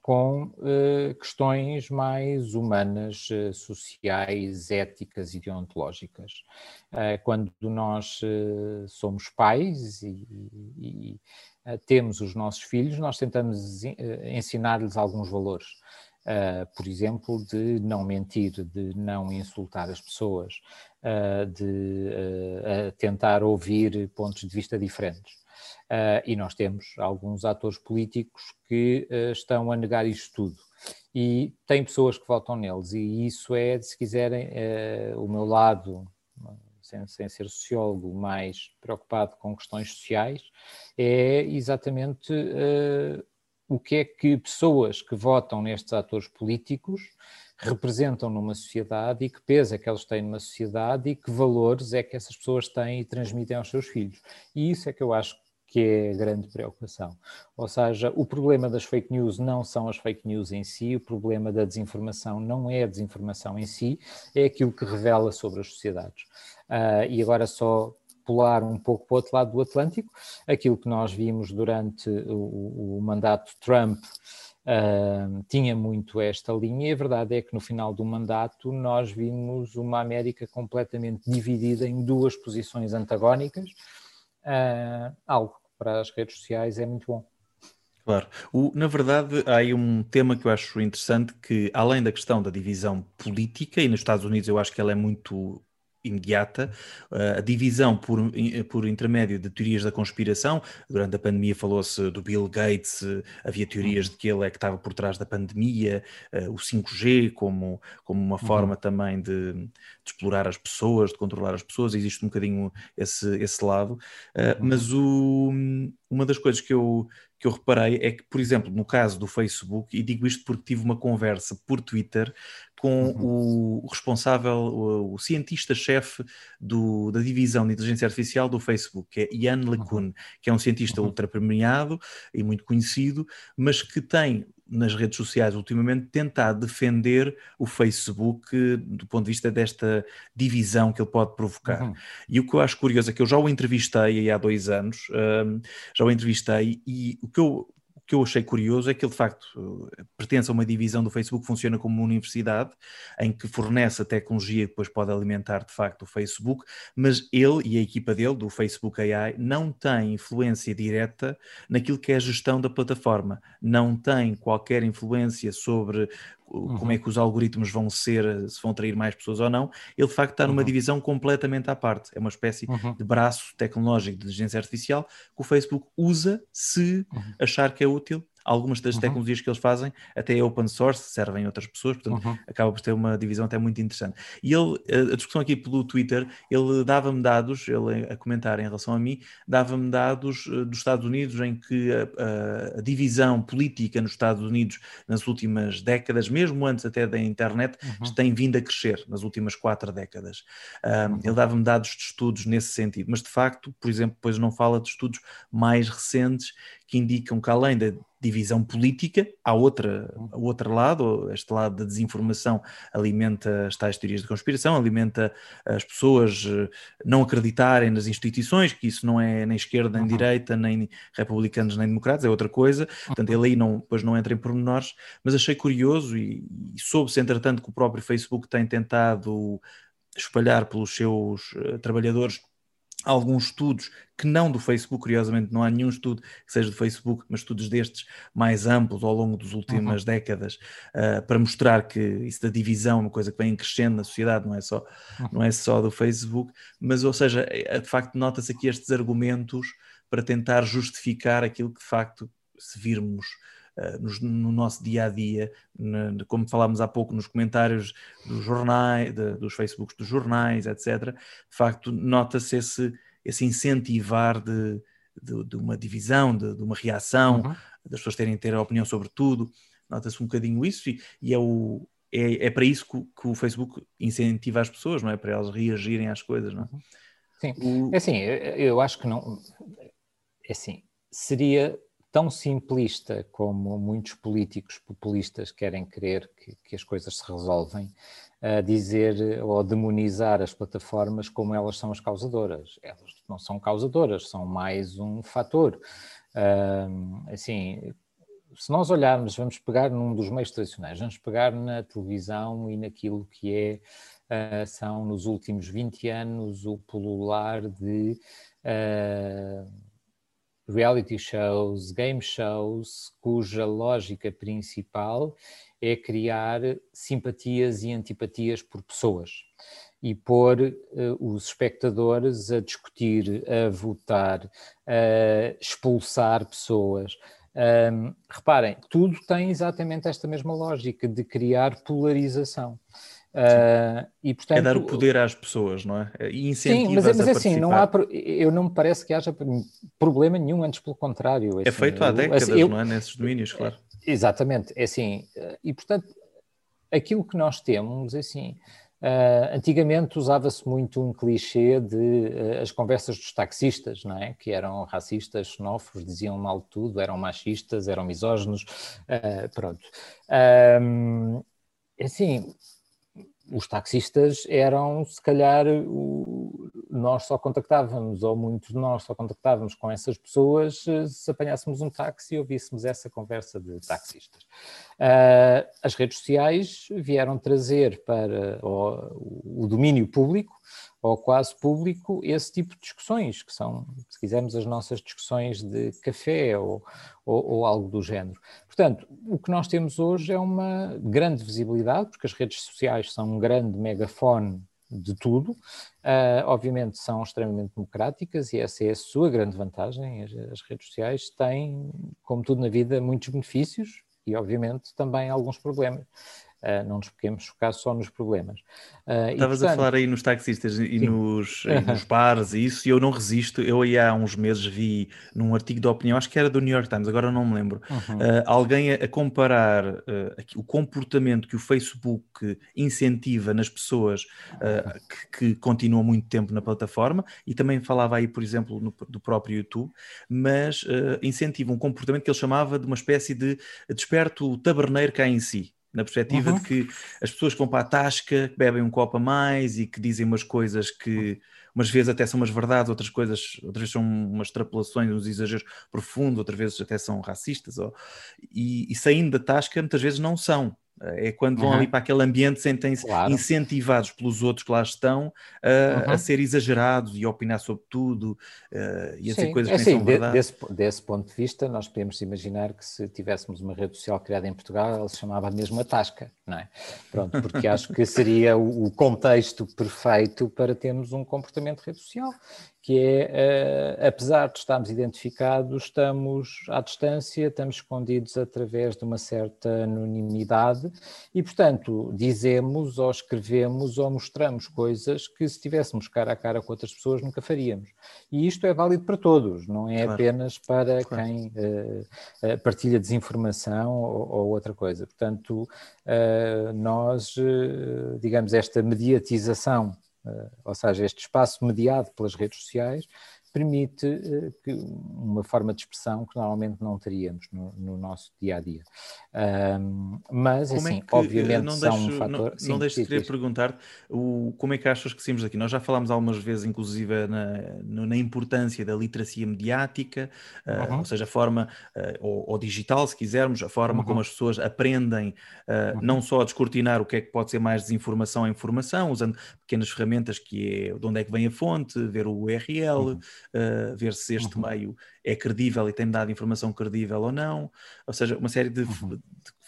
[SPEAKER 2] com uh, questões mais humanas, uh, sociais, éticas e deontológicas. Uh, quando nós somos pais e, e temos os nossos filhos, nós tentamos ensinar-lhes alguns valores. Uh, por exemplo, de não mentir, de não insultar as pessoas, uh, de uh, tentar ouvir pontos de vista diferentes. E nós temos alguns atores políticos que estão a negar isto tudo. E tem pessoas que votam neles, e isso é, se quiserem, o meu lado sem, sem, ser sociólogo, mais preocupado com questões sociais, é exatamente uh, o que é que pessoas que votam nestes atores políticos representam numa sociedade e que peso é que eles têm numa sociedade e que valores é que essas pessoas têm e transmitem aos seus filhos. E isso é que eu acho que é a grande preocupação. Ou seja, o problema das fake news não são as fake news em si, o problema da desinformação não é a desinformação em si, é aquilo que revela sobre as sociedades. Uh, e agora só pular um pouco para o outro lado do Atlântico, aquilo que nós vimos durante o, o mandato Trump uh, tinha muito esta linha, e a verdade é que no final do mandato nós vimos uma América completamente dividida em duas posições antagónicas, uh, algo para as redes sociais é muito bom.
[SPEAKER 1] Claro. O, na verdade, há aí um tema que eu acho interessante, que além da questão da divisão política, e nos Estados Unidos eu acho que ela é muito imediata, uh, a divisão por, por intermédio de teorias da conspiração. Durante a pandemia falou-se do Bill Gates, havia teorias de que ele é que estava por trás da pandemia, uh, o 5G como, como uma uhum. forma também de, de, explorar as pessoas, de controlar as pessoas, existe um bocadinho esse, esse lado. Uhum. Mas o, uma das coisas que eu, que eu reparei é que, por exemplo, no caso do Facebook, e digo isto porque tive uma conversa por Twitter com uhum. o responsável, o, o cientista-chefe da divisão de inteligência artificial do Facebook, que é Ian uhum. LeCun, que é um cientista uhum. ultra premiado e muito conhecido, mas que tem nas redes sociais ultimamente tentar defender o Facebook do ponto de vista desta divisão que ele pode provocar. Uhum. E o que eu acho curioso é que eu já o entrevistei há dois anos, um, já o entrevistei, e o que eu que eu achei curioso é que ele, de facto, pertence a uma divisão do Facebook funciona como uma universidade, em que fornece a tecnologia que depois pode alimentar, de facto, o Facebook, mas ele e a equipa dele, do Facebook AI, não têm influência direta naquilo que é a gestão da plataforma, não tem qualquer influência sobre uhum. como é que os algoritmos vão ser, se vão atrair mais pessoas ou não, ele de facto está numa uhum. divisão completamente à parte. É uma espécie uhum. de braço tecnológico de inteligência artificial que o Facebook usa se uhum. achar que é útil algumas das uhum. tecnologias que eles fazem até é open source, servem a outras pessoas, portanto uhum. acaba por ter uma divisão até muito interessante. E ele, a discussão aqui pelo Twitter, ele dava-me dados, ele a comentar em relação a mim, dava-me dados eh, dos Estados Unidos em que a, a, a, divisão política nos Estados Unidos nas últimas décadas, mesmo antes até da internet, uhum. tem vindo a crescer nas últimas quatro décadas. Um, ele dava-me dados de estudos nesse sentido, mas de facto, por exemplo, depois não fala de estudos mais recentes que indicam que além da divisão política, há outra, outro lado, este lado da desinformação alimenta as tais teorias de conspiração, alimenta as pessoas eh, não acreditarem nas instituições, que isso não é nem esquerda, nem uhum. direita, nem republicanos, nem democratas, é outra coisa, portanto ele aí não, depois não entra em pormenores, mas achei curioso e, e soube-se entretanto que o próprio Facebook tem tentado espalhar pelos seus uh, trabalhadores alguns estudos que não do Facebook, curiosamente não há nenhum estudo que seja do Facebook, mas estudos destes mais amplos ao longo das últimas uhum. décadas uh, para mostrar que isso da divisão é uma coisa que vem crescendo na sociedade, não é só, uhum. não é só do Facebook, mas ou seja, é, de facto nota-se aqui estes argumentos para tentar justificar aquilo que de facto se virmos no nosso dia a dia, como falámos há pouco nos comentários dos jornais, de, dos Facebooks dos jornais, etc. De facto, nota-se esse, esse incentivar de, de, de uma divisão, de, uma reação, uhum. das pessoas terem ter a opinião sobre tudo. Nota-se um bocadinho isso e, e é o, é, é, para isso que, que, o Facebook incentiva as pessoas, não é? Para elas reagirem às coisas, não é?
[SPEAKER 2] Sim, o... é assim, eu acho que não. É assim, seria tão simplista como muitos políticos populistas querem crer que, que as coisas se resolvem, a dizer ou demonizar as plataformas como elas são as causadoras. Elas não são causadoras, são mais um fator. assim, se nós olharmos, vamos pegar num dos meios tradicionais, vamos pegar na televisão e naquilo que é, uh, são nos últimos 20 anos o pulular de uh, reality shows, game shows, cuja lógica principal é criar simpatias e antipatias por pessoas e pôr uh, os espectadores a discutir, a votar, a expulsar pessoas. Um, reparem, tudo tem exatamente esta mesma lógica de criar polarização.
[SPEAKER 1] Uh, e, portanto, é dar o poder às pessoas, não é? E incentiva Sim, mas,
[SPEAKER 2] mas assim, não há, eu não me parece que haja problema nenhum, antes pelo contrário.
[SPEAKER 1] É assim, feito há décadas, assim, eu, não é? Nesses domínios, claro.
[SPEAKER 2] Exatamente, é assim, e portanto, aquilo que nós temos, é assim, Uh, antigamente usava-se muito um clichê de uh, as conversas dos taxistas, não é? Que eram racistas, xenófobos, diziam mal de tudo, eram machistas, eram misóginos, uh, pronto. Assim, os taxistas eram, se calhar, o, nós só contactávamos, ou muitos de nós só contactávamos com essas pessoas eh, se apanhássemos um táxi e ouvíssemos essa conversa de taxistas. Uh, as redes sociais vieram trazer para o, o domínio público ou quase público esse tipo de discussões, que são, se quisermos, as nossas discussões de café ou, ou, ou, algo do género. Portanto, o que nós temos hoje é uma grande visibilidade, porque as redes sociais são um grande megafone de tudo, uh, obviamente são extremamente democráticas e essa é a sua grande vantagem. As, as redes sociais têm, como tudo na vida, muitos benefícios e, obviamente, também alguns problemas. Uh, não nos podemos focar só nos problemas.
[SPEAKER 1] Uh, Estavas portanto... a falar aí nos taxistas e nos, e nos bares e isso, e eu não resisto. Eu aí há uns meses vi num artigo de opinião, acho que era do New York Times, agora não me lembro, uhum. uh, alguém a, a comparar o comportamento que o Facebook incentiva nas pessoas que, que, continuam muito tempo na plataforma, e também falava aí, por exemplo, no, do próprio YouTube, mas incentiva um comportamento que ele chamava de uma espécie de desperto taberneiro cá em si na perspectiva uhum. de que as pessoas que vão para a tasca, que bebem um copo a mais e que dizem umas coisas que umas vezes até são umas verdades, outras coisas, outras vezes são umas extrapolações, uns exageros profundos, outras vezes até são racistas, ou, e, e saindo da tasca muitas vezes não são. É quando vão uhum. ali para aquele ambiente, sentem-se claro. incentivados pelos outros que lá estão uh, uhum. a ser exagerados e a opinar sobre tudo uh, e a dizer coisas é, que sim, são verdade.
[SPEAKER 2] Desse, desse, ponto de vista, nós podemos imaginar que se tivéssemos uma rede social criada em Portugal, ela se chamava mesmo a Tasca, não é? Pronto, porque acho que seria o, o contexto perfeito para termos um comportamento de rede social que é, uh, apesar de estarmos identificados, estamos à distância, estamos escondidos através de uma certa anonimidade e, portanto, dizemos ou escrevemos ou mostramos coisas que se estivéssemos cara a cara com outras pessoas nunca faríamos. E isto é válido para todos, não é claro. apenas para claro. quem uh, partilha desinformação ou, ou, outra coisa. Portanto, nós, digamos, esta mediatização ou seja, este espaço mediado pelas redes sociais permite uh, que uma forma de expressão que normalmente não teríamos no, no nosso dia a dia. Um, mas, como é assim, é que, obviamente, não são deixo, um fator.
[SPEAKER 1] Não, sim, não deixo de querer perguntar como é que achas que saímos daqui? Nós já falámos algumas vezes, inclusive, na, na importância da literacia mediática, uh, uhum. ou seja, a forma, uh, ou, ou, digital, se quisermos, a forma uhum. como as pessoas aprendem uhum. não só a descortinar o que é que pode ser mais desinformação a informação, usando pequenas ferramentas que é de onde é que vem a fonte, ver o URL, uh, ver se este uhum. meio é credível e tem dado informação credível ou não, ou seja, uma série de, uhum. de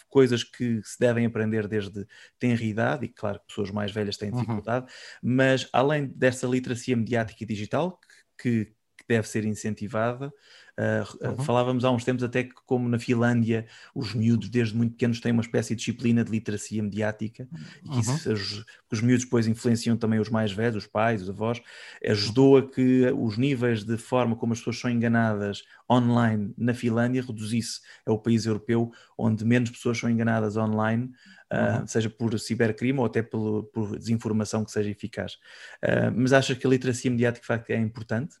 [SPEAKER 1] coisas que se devem aprender desde tenra idade, e claro que pessoas mais velhas têm uhum. dificuldade, uhum. mas além dessa literacia mediática e digital, que deve ser incentivada, Uh, uhum. Falávamos há uns tempos até que, como na Finlândia, os miúdos, desde muito pequenos, têm uma espécie de disciplina de literacia mediática e que uhum. isso, os miúdos depois influenciam também os mais velhos, os pais, os avós, ajudou a que os níveis de forma como as pessoas são enganadas online na Finlândia reduzisse. É o país europeu onde menos pessoas são enganadas online. Uh, seja por cibercrime ou até por, por desinformação que seja eficaz. Uh, mas achas que a literacia mediática de facto é importante?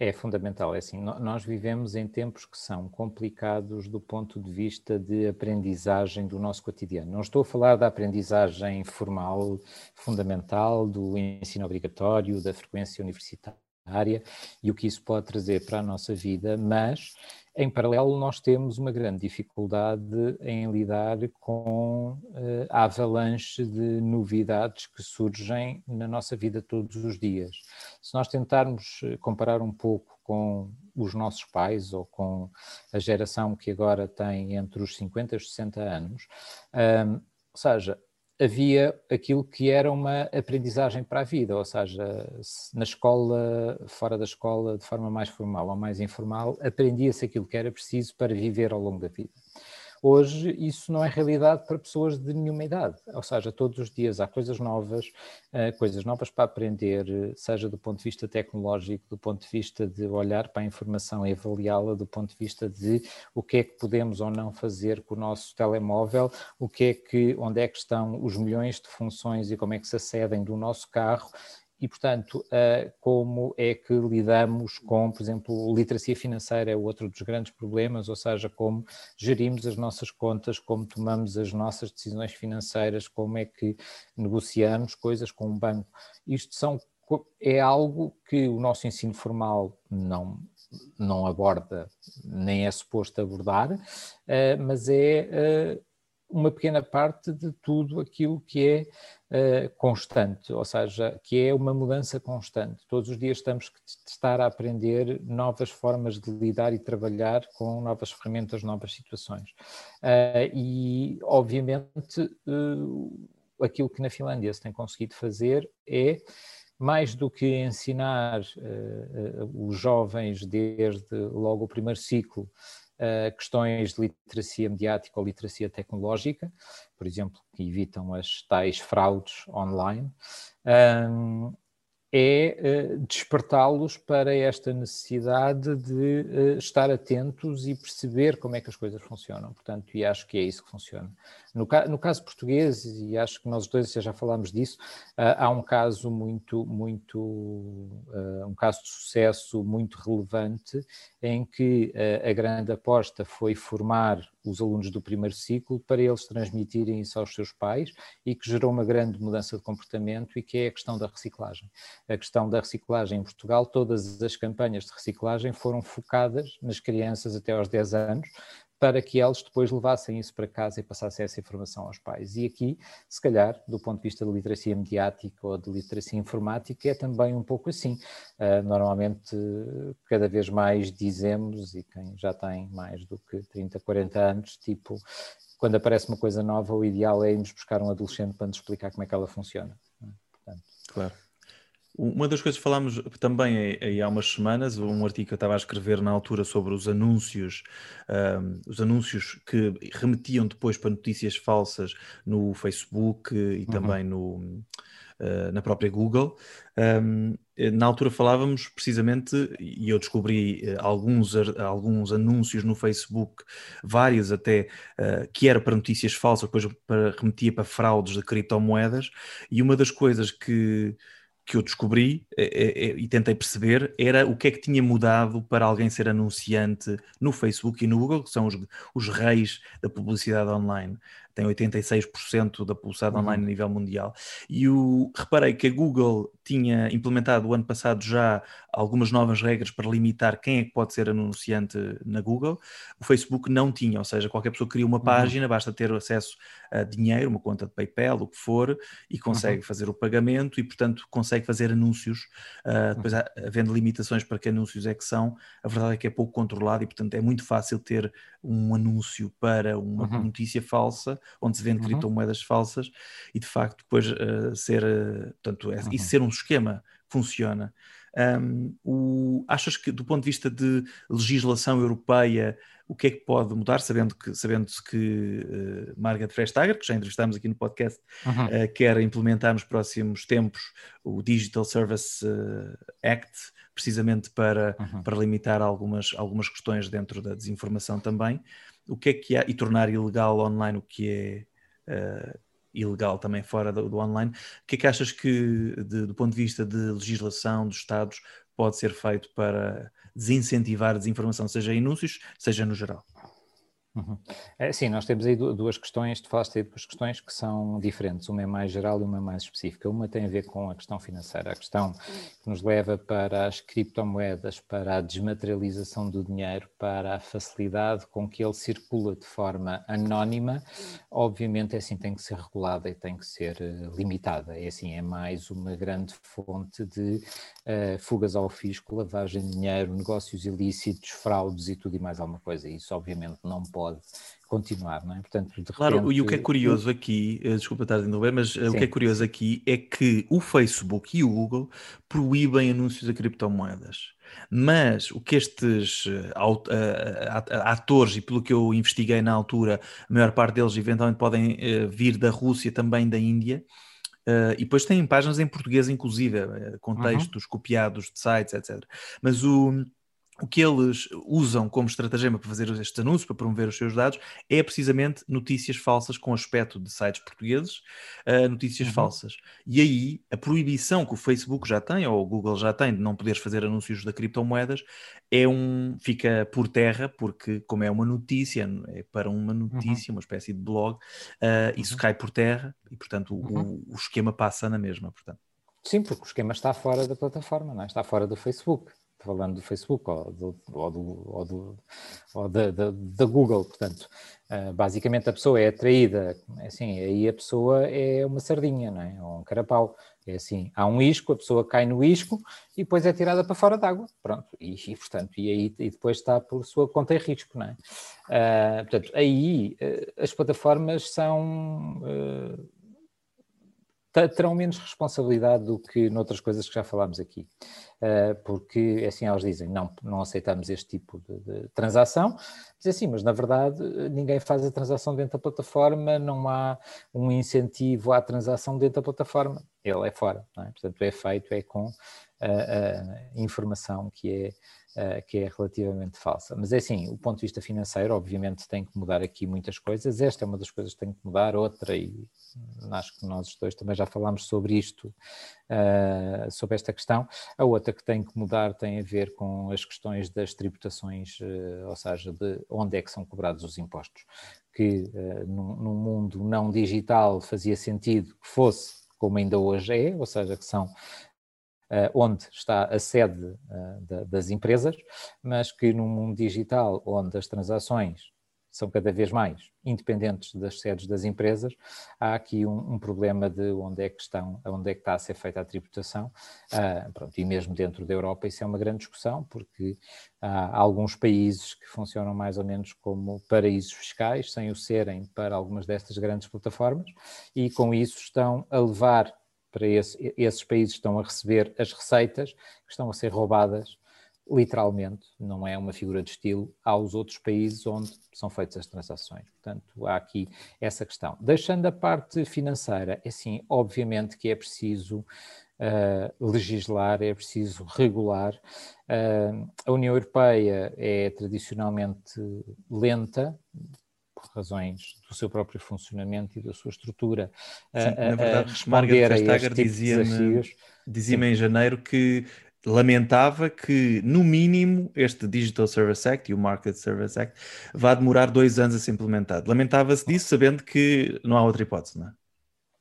[SPEAKER 2] É fundamental, é assim, nós vivemos em tempos que são complicados do ponto de vista de aprendizagem do nosso cotidiano. Não estou a falar da aprendizagem formal, fundamental, do ensino obrigatório, da frequência universitária e o que isso pode trazer para a nossa vida, mas em paralelo, nós temos uma grande dificuldade em lidar com a avalanche de novidades que surgem na nossa vida todos os dias. Se nós tentarmos eh, comparar um pouco com os nossos pais ou com a geração que agora tem entre os 50 e os 60 anos. Um, ou seja, havia aquilo que era uma aprendizagem para a vida, ou seja, na escola, fora da escola, de forma mais formal ou mais informal, aprendia-se aquilo que era preciso para viver ao longo da vida. Hoje isso não é realidade para pessoas de nenhuma idade, ou seja, todos os dias há coisas novas, eh, coisas novas para aprender, seja do ponto de vista tecnológico, do ponto de vista de olhar para a informação e avaliá-la, do ponto de vista de o que é que podemos ou não fazer com o nosso telemóvel, o que é que, onde é que estão os milhões de funções e como é que se acedem do nosso carro e, portanto, uh, como é que lidamos com, por exemplo, literacia financeira é outro dos grandes problemas, ou seja, como gerimos as nossas contas, como tomamos as nossas decisões financeiras, como é que negociamos coisas com o um banco. Isto são, é algo que o nosso ensino formal não, não aborda, nem é suposto abordar, uh, mas é uh, uma pequena parte de tudo aquilo que é constante, ou seja, que é uma mudança constante. Todos os dias temos que estar a aprender novas formas de lidar e trabalhar com novas ferramentas, novas situações. Uh, e, obviamente, uh, aquilo que na Finlândia se tem conseguido fazer é mais do que ensinar os jovens desde logo o primeiro ciclo uh, questões de literacia mediática ou literacia tecnológica, por exemplo, que evitam as tais fraudes online. Um, é eh, despertá-los para esta necessidade de uh, estar atentos e perceber como é que as coisas funcionam. Portanto, e acho que é isso que funciona. No, no caso português, e acho que nós dois já falámos disso, uh, há um caso muito, muito, uh, um caso de sucesso muito relevante em que a grande aposta foi formar os alunos do primeiro ciclo para eles transmitirem isso aos seus pais e que gerou uma grande mudança de comportamento e que é a questão da reciclagem. A questão da reciclagem em Portugal, todas as campanhas de reciclagem foram focadas nas crianças até aos 10 anos, para que eles depois levassem isso para casa e passassem essa informação aos pais. E aqui, se calhar, do ponto de vista de literacia mediática ou de literacia informática, é também um pouco assim. Uh, normalmente, cada vez mais dizemos, e quem já tem mais do que 30, 40 anos, tipo, quando aparece uma coisa nova, o ideal é irmos buscar um adolescente para nos explicar como é que ela funciona.
[SPEAKER 1] Portanto, claro. Uma das coisas que falámos também aí há umas semanas, um artigo que eu estava a escrever na altura sobre os anúncios, um, os anúncios que remetiam depois para notícias falsas no Facebook e uhum. também no, uh, na própria Google. Um, na altura falávamos precisamente, e eu descobri uh, alguns, alguns anúncios no Facebook, vários até, uh, que era para notícias falsas, depois para, remetia para fraudes de criptomoedas, e uma das coisas que que eu descobri é, é, e tentei perceber era o que é que tinha mudado para alguém ser anunciante no Facebook e no Google, que são os, os reis da publicidade online tem 86% da publicidade uhum. online a nível mundial. E o, reparei que a Google tinha implementado o ano passado já algumas novas regras para limitar quem é que pode ser anunciante na Google. O Facebook não tinha, ou seja, qualquer pessoa cria uma uhum. página, uhum. basta ter acesso a dinheiro, uma conta de PayPal, o que for, e consegue uhum. fazer o pagamento e, portanto, consegue fazer anúncios. Uh, depois, uhum. havendo limitações para que anúncios é que são, a verdade é que é pouco controlado e, portanto, é muito fácil ter um anúncio para uma uhum. notícia falsa onde se vende uhum. criptomoedas falsas e de facto depois uh, ser, uh, portanto, é, uhum. isso ser um esquema que funciona. Um, o, achas que do ponto de vista de legislação europeia o que é que pode mudar, sabendo que, sabendo que uh, Margaret Vestager, que já entrevistámos aqui no podcast, uhum. uh, quer implementar nos próximos tempos o Digital Service uh, Act, precisamente para, uhum. para limitar algumas, algumas questões dentro da desinformação também o que é que há, e tornar ilegal online o que é uh, ilegal também fora do, do, online. O que é que achas que, de, do ponto de vista de legislação dos Estados, pode ser feito para desincentivar a desinformação, seja em anúncios, seja no geral?
[SPEAKER 2] Uhum. É, sim, nós temos aí duas questões, tu falaste aí duas questões que são diferentes, uma é mais geral e uma é mais específica. Uma tem a ver com a questão financeira, a questão que nos leva para as criptomoedas, para a desmaterialização do dinheiro, para a facilidade com que ele circula de forma anónima, obviamente é assim tem que ser regulada e tem que ser eh, limitada. É assim, é mais uma grande fonte de uh, fugas ao fisco, lavagem de dinheiro, negócios ilícitos, fraudes e tudo e mais alguma coisa. Isso obviamente não pode continuar, não é?
[SPEAKER 1] Portanto, repente... Claro, e o que é curioso aqui, eh, desculpa estar a interromper, mas Sim. Eh, o que é curioso aqui é que o Facebook e o Google proíbem anúncios a criptomoedas. Mas o que estes atores, e pelo que eu investiguei na altura, a maior parte deles eventualmente podem vir da Rússia, também da Índia, Uh, e depois têm páginas em português, inclusive, uh, com textos uhum. copiados de sites, etc. Mas o, o que eles usam como estratagema para fazer estes anúncios, para promover os seus dados, é precisamente notícias falsas com aspecto de sites portugueses, uh, notícias uhum. falsas. E aí, a proibição que o Facebook já tem, ou o Google já tem, de não poderes fazer anúncios da criptomoedas, é um, fica por terra, porque como é uma notícia, é para uma uhum. notícia, uhum. uma espécie de blog, uh, isso uhum. cai por terra e, portanto, o, uhum. o, esquema passa na mesma, portanto.
[SPEAKER 2] Sim, porque o esquema está fora da plataforma, não é? está fora do Facebook falando do Facebook ou, do, ou, do, ou, do, ou da, da, da, Google, portanto, uh, basicamente a pessoa é atraída, assim, aí a pessoa é uma sardinha, não é? Ou um carapau, é assim, há um isco, a pessoa cai no isco e depois é tirada para fora d'água, pronto, e, e, portanto, e aí e depois está por sua conta e risco, não é? Uh, portanto, aí uh, as plataformas são terão menos responsabilidade do que noutras coisas que já falámos aqui. Uh, porque, assim, elas dizem, não, não aceitamos este tipo de, de, transação, mas assim, mas na verdade ninguém faz a transação dentro da plataforma, não há um incentivo à transação dentro da plataforma, ele é fora, é? portanto é feito, é com a, a informação que é uh, que é relativamente falsa. Mas é assim, o ponto de vista financeiro, obviamente, tem que mudar aqui muitas coisas. Esta é uma das coisas que tem que mudar, outra, e acho que nós dois também já falámos sobre isto, uh, sobre esta questão. A outra que tem que mudar tem a ver com as questões das tributações, uh, ou seja, de onde é que são cobrados os impostos. Que uh, num, num mundo não digital fazia sentido que fosse como ainda hoje é, ou seja, que são onde está a sede da, das empresas, mas que num mundo digital onde as transações são cada vez mais independentes das sedes das empresas, há aqui um, um, problema de onde é que estão, onde é que está a ser feita a tributação, uh, pronto, e mesmo dentro da Europa isso é uma grande discussão, porque há alguns países que funcionam mais ou menos como paraísos fiscais, sem o serem para algumas destas grandes plataformas, e com isso estão a levar para esse, esses países estão a receber as receitas que estão a ser roubadas literalmente, não é uma figura de estilo, aos outros países onde são feitas as transações. Portanto, há aqui essa questão. Deixando a parte financeira, é assim, obviamente que é preciso uh, legislar, é preciso regular. Uh, a União Europeia é tradicionalmente lenta, por razões do seu próprio funcionamento e da sua estrutura,
[SPEAKER 1] Sim, a, na verdade, a responder a este tipo dizia-me dizia em janeiro que lamentava que, no mínimo, este Digital Service Act e o Market Service Act vá demorar dois anos a ser implementado. Lamentava-se disso, sabendo que não há outra hipótese, não é?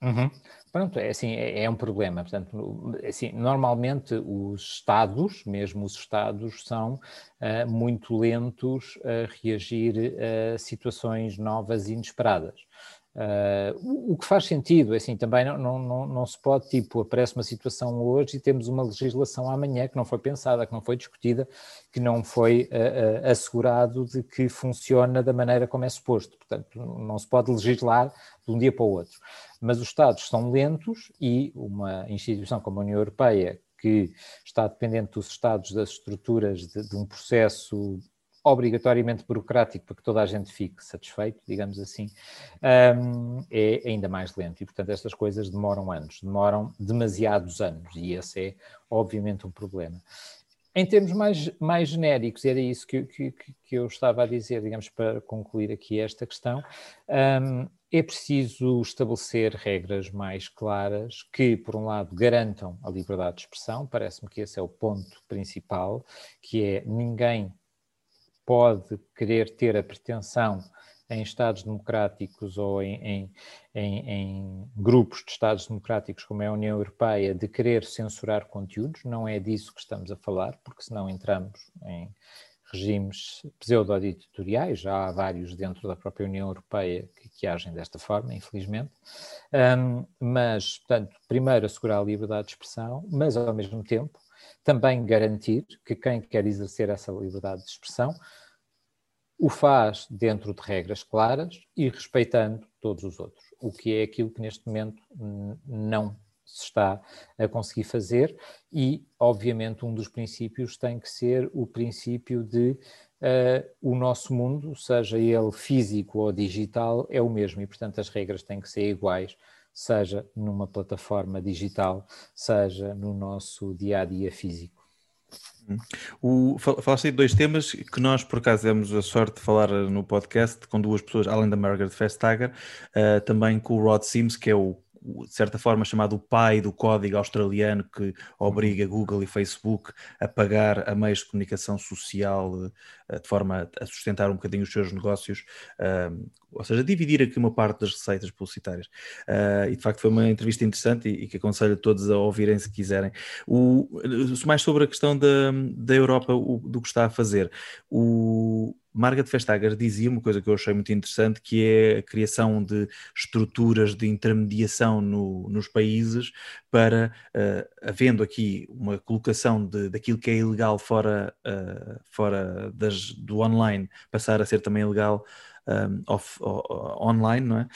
[SPEAKER 2] Uhum. Pronto, é assim, é, é, um problema. Portanto, assim, normalmente os Estados, mesmo os Estados, são uh, muito lentos a reagir a situações novas e inesperadas. Uh, o que faz sentido, é assim, também não, não, não, não, se pode, tipo, aparece uma situação hoje e temos uma legislação amanhã que não foi pensada, que não foi discutida, que não foi uh, uh, assegurado de que funciona da maneira como é suposto. Portanto, não se pode legislar de um dia para o outro. Mas os Estados são lentos e uma instituição como a União Europeia, que está dependente dos Estados, das estruturas de, de um processo obrigatoriamente burocrático para que toda a gente fique satisfeito, digamos assim, um, é ainda mais lento. E, portanto, estas coisas demoram anos, demoram demasiados anos, e esse é, obviamente, um problema. Em termos mais, mais genéricos, era isso que, que, que eu estava a dizer, digamos, para concluir aqui esta questão, um, é preciso estabelecer regras mais claras que, por um lado, garantam a liberdade de expressão, parece-me que esse é o ponto principal, que é ninguém pode querer ter a pretensão em Estados democráticos ou em, em, em, em, grupos de Estados democráticos, como é a União Europeia, de querer censurar conteúdos. Não é disso que estamos a falar, porque senão entramos em regimes pseudo-editoriais, já há vários dentro da própria União Europeia que, que agem desta forma, infelizmente. Um, mas, portanto, primeiro assegurar a liberdade de expressão, mas ao mesmo tempo também garantir que quem quer exercer essa liberdade de expressão o faz dentro de regras claras e respeitando todos os outros, o que é aquilo que neste momento não se está a conseguir fazer e, obviamente, um dos princípios tem que ser o princípio de uh, o nosso mundo, seja ele físico ou digital, é o mesmo e, portanto, as regras têm que ser iguais, seja numa plataforma digital, seja no nosso dia a dia físico.
[SPEAKER 1] O, falaste aí de dois temas que nós, por acaso, temos a sorte de falar no podcast com duas pessoas, além da Margaret Vestager, uh, também com o Rod Sims, que é o de certa forma, chamado o pai do código australiano que obriga Google e Facebook a pagar a meios de comunicação social eh, de forma a sustentar um bocadinho os seus negócios, eh, ou seja, dividir aqui uma parte das receitas publicitárias. Eh, e de facto foi uma entrevista interessante e, que aconselho a todos a ouvirem se quiserem. O, mais sobre a questão da, da Europa, o, do que está a fazer. O, Margaret Vestager dizia uma coisa que eu achei muito interessante, que é a criação de estruturas de intermediação no, nos países para, uh, havendo aqui uma colocação de, daquilo que é ilegal fora, uh, fora das, do online, passar a ser também ilegal um, off, online, não é?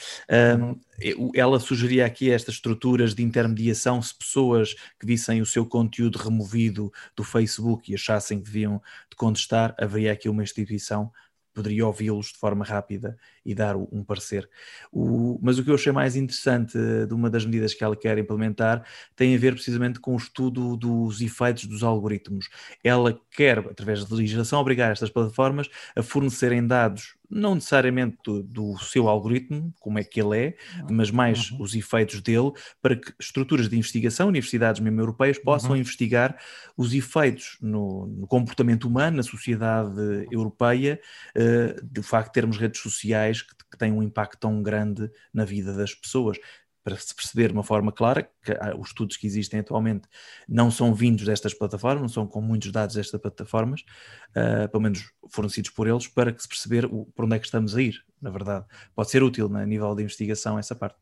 [SPEAKER 1] Um, uhum. ela sugeria aqui estas estruturas de intermediação se pessoas que vissem o seu conteúdo removido do Facebook e achassem que deviam de contestar, haveria aqui uma instituição poderia ouvi-los de forma rápida e dar um parecer. O, mas o que eu achei mais interessante eh, de uma das medidas que ela quer implementar tem a ver precisamente com o estudo dos efeitos dos algoritmos. Ela quer, através de legislação, obrigar estas plataformas a fornecerem dados não necessariamente do, do, seu algoritmo, como é que ele é, mas mais uhum. os efeitos dele, para que estruturas de investigação, universidades mesmo europeias, possam uhum. investigar os efeitos no, no, comportamento humano, na sociedade europeia, uh, do facto de termos redes sociais que, têm um impacto tão grande na vida das pessoas para se perceber de uma forma clara que os estudos que existem atualmente não são vindos destas plataformas, não são com muitos dados destas plataformas, uh, pelo menos fornecidos por eles, para que se perceber o, por onde é que estamos a ir, na verdade. Pode ser útil, né, a nível de investigação, essa parte.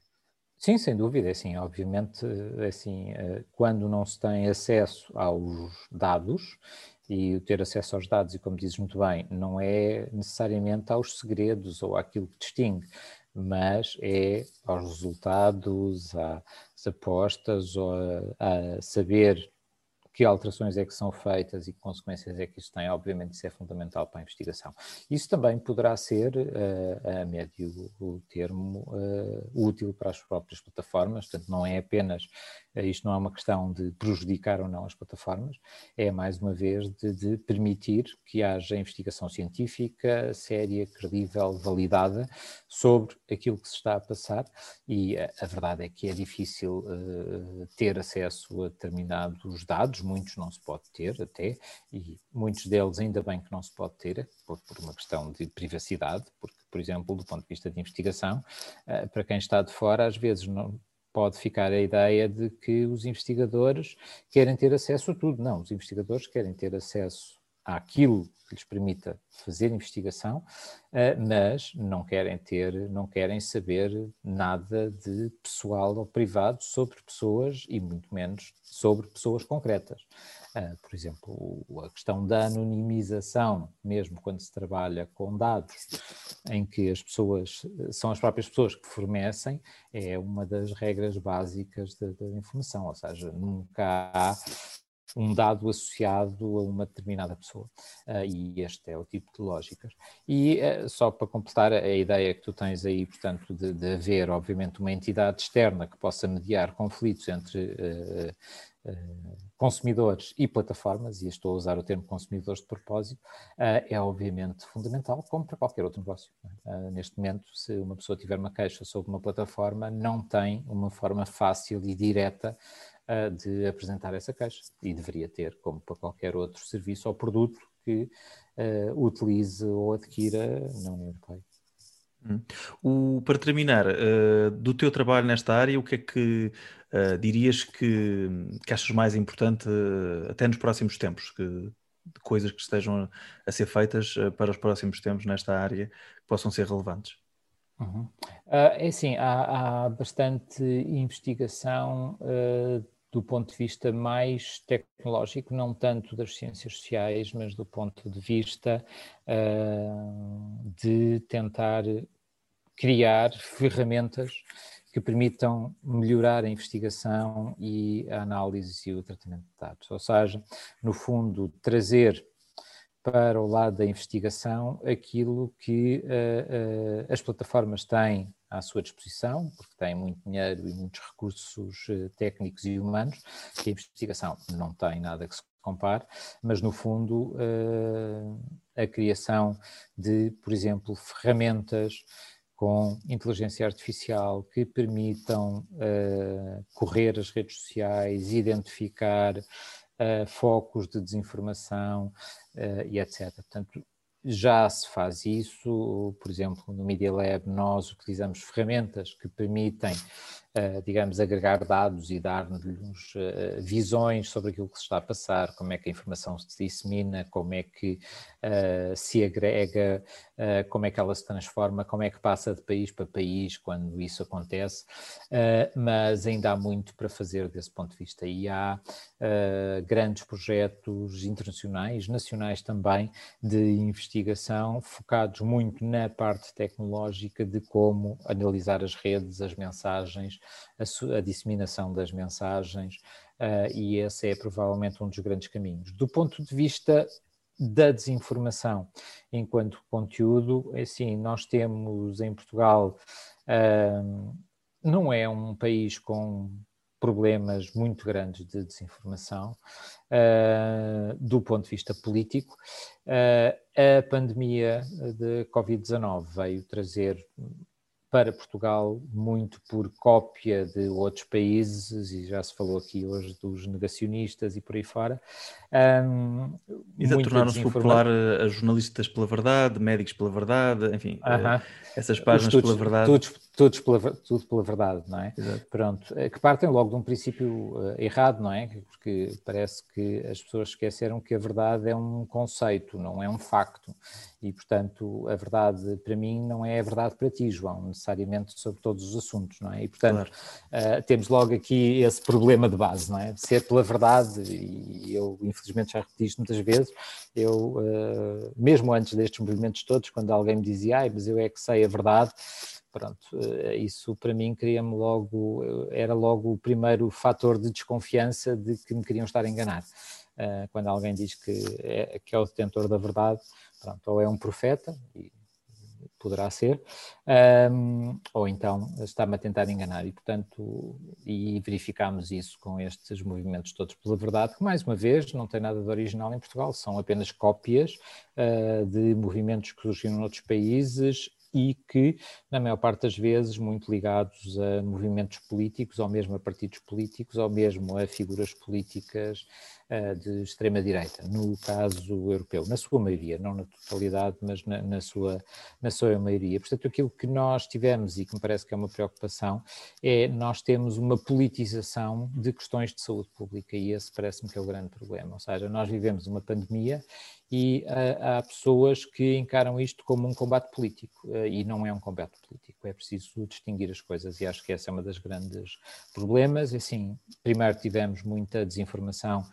[SPEAKER 2] Sim, sem dúvida, é assim, obviamente, é assim, eh, quando não se tem acesso aos dados, e o ter acesso aos dados, e como dizes muito bem, não é necessariamente aos segredos ou àquilo que distingue, mas é aos resultados, às apostas, ou a, a saber que alterações é que são feitas e que consequências é que isso tem, obviamente isso é fundamental para a investigação. Isso também poderá ser, uh, a médio termo, uh, útil para as próprias plataformas, portanto não é apenas, isto não é uma questão de prejudicar ou não as plataformas, é mais uma vez de, de permitir que haja investigação científica séria, credível, validada sobre aquilo que se está a passar e a, a verdade é que é difícil ter acesso a determinados dados, muitos não se pode ter até, e muitos deles ainda bem que não se pode ter, por, por uma questão de privacidade, porque, por exemplo, do ponto de vista de investigação, uh, para quem está de fora, às vezes não pode ficar a ideia de que os investigadores querem ter acesso a tudo. Não, os investigadores querem ter acesso àquilo que lhes permita fazer investigação, eh, mas não querem ter, não querem saber nada de pessoal ou privado sobre pessoas e muito menos sobre pessoas concretas. Eh, por exemplo, a questão da anonimização, mesmo quando se trabalha com dados em que as pessoas são as próprias pessoas que fornecem, é uma das regras básicas da, da informação, ou seja, nunca há um dado associado a uma determinada pessoa. Uh, e este é o tipo de lógicas. E uh, só para completar a ideia que tu tens aí, portanto, de, de haver, obviamente, uma entidade externa que possa mediar conflitos entre uh, consumidores e plataformas, e estou a usar o termo consumidores de propósito, é obviamente fundamental, como para qualquer outro negócio. É? neste momento, se uma pessoa tiver uma queixa sobre uma plataforma, não tem uma forma fácil e direta uh, de apresentar essa queixa e deveria ter, como para qualquer outro serviço ou produto que uh, utilize ou adquira na União Europeia.
[SPEAKER 3] Hum. O, para terminar, uh, do teu trabalho nesta área, o que é que uh, dirias que, que achas mais importante uh, até nos próximos tempos? Que, coisas que estejam a, ser feitas para os próximos tempos nesta área que possam ser relevantes?
[SPEAKER 2] Uhum. é assim, há, há bastante investigação do ponto de vista mais tecnológico, não tanto das ciências sociais, mas do ponto de vista uh, de tentar criar ferramentas que permitam melhorar a investigação e a análise e o tratamento de dados. Ou seja, no fundo, trazer para o lado da investigação aquilo que uh, uh, as plataformas têm à sua disposição, porque têm muito dinheiro e muitos recursos uh, técnicos e humanos, que a investigação não tem nada que se compare, mas no fundo a criação de, por exemplo, ferramentas com inteligência artificial que permitam correr as redes sociais, identificar focos de desinformação e etc. Portanto, já se faz isso, por exemplo, no Media Lab nós utilizamos ferramentas que permitem digamos, agregar dados e dar-nos uh, visões sobre aquilo que se está a passar, como é que a informação se dissemina, como é que uh, se agrega, como é que ela se transforma, como é que passa de país para país quando isso acontece, mas ainda há muito para fazer desse ponto de vista. E há grandes projetos internacionais, nacionais também, de investigação focados muito na parte tecnológica de como analisar as redes, as mensagens, a, a disseminação das mensagens, uh, e esse é provavelmente um dos grandes caminhos. Do ponto de vista da desinformação enquanto conteúdo, é assim, nós temos em Portugal, uh, não é um país com problemas muito grandes de desinformação uh, do ponto de vista político. Uh, a pandemia de Covid-19 veio trazer para Portugal muito por cópia de outros países, e já se falou aqui hoje dos negacionistas e por aí fora. Um,
[SPEAKER 3] e tornaram-se popular a jornalistas pela verdade, médicos pela verdade, enfim, uh -huh. essas páginas pela verdade.
[SPEAKER 2] Todos pela, tudo pela verdade, não é? Exato. Pronto, eh, que partem logo de um princípio uh, errado, não é? Porque parece que as pessoas esqueceram que a verdade é um conceito, não é um facto. E, portanto, a verdade para mim não é a verdade para ti, João, necessariamente sobre todos os assuntos, não é? E, portanto, claro. uh, temos logo aqui esse problema de base, não é? Ser pela verdade, e eu infelizmente já repeti isto muitas vezes, eu, uh, mesmo antes destes movimentos todos, quando alguém me dizia, ai, mas eu é que sei a verdade, pronto, uh, isso para mim cria-me logo, era logo o primeiro fator de desconfiança de que me queriam estar a enganar. quando alguém diz que é, que é o detentor da verdade, Pronto, ou é um profeta, e poderá ser, um, ou então está-me a tentar enganar. E, portanto, e verificámos isso com estes movimentos todos pela verdade, que, mais uma vez, não tem nada de original em Portugal, são apenas cópias uh, de movimentos que surgiram noutros países e que, na maior parte das vezes, muito ligados a movimentos políticos, ou mesmo a partidos políticos, ou mesmo a figuras políticas uh, de extrema-direita, no caso europeu, na sua maioria, não na totalidade, mas na, na, sua, na sua maioria. Portanto, aquilo que nós tivemos e que me parece que é uma preocupação é nós temos uma politização de questões de saúde pública e esse parece-me que é o grande problema. Ou seja, nós vivemos uma pandemia e uh, há pessoas que encaram isto como um combate político uh, e não é um combate político, é preciso distinguir as coisas e acho que esse é um dos grandes problemas. Assim, primeiro tivemos muita desinformação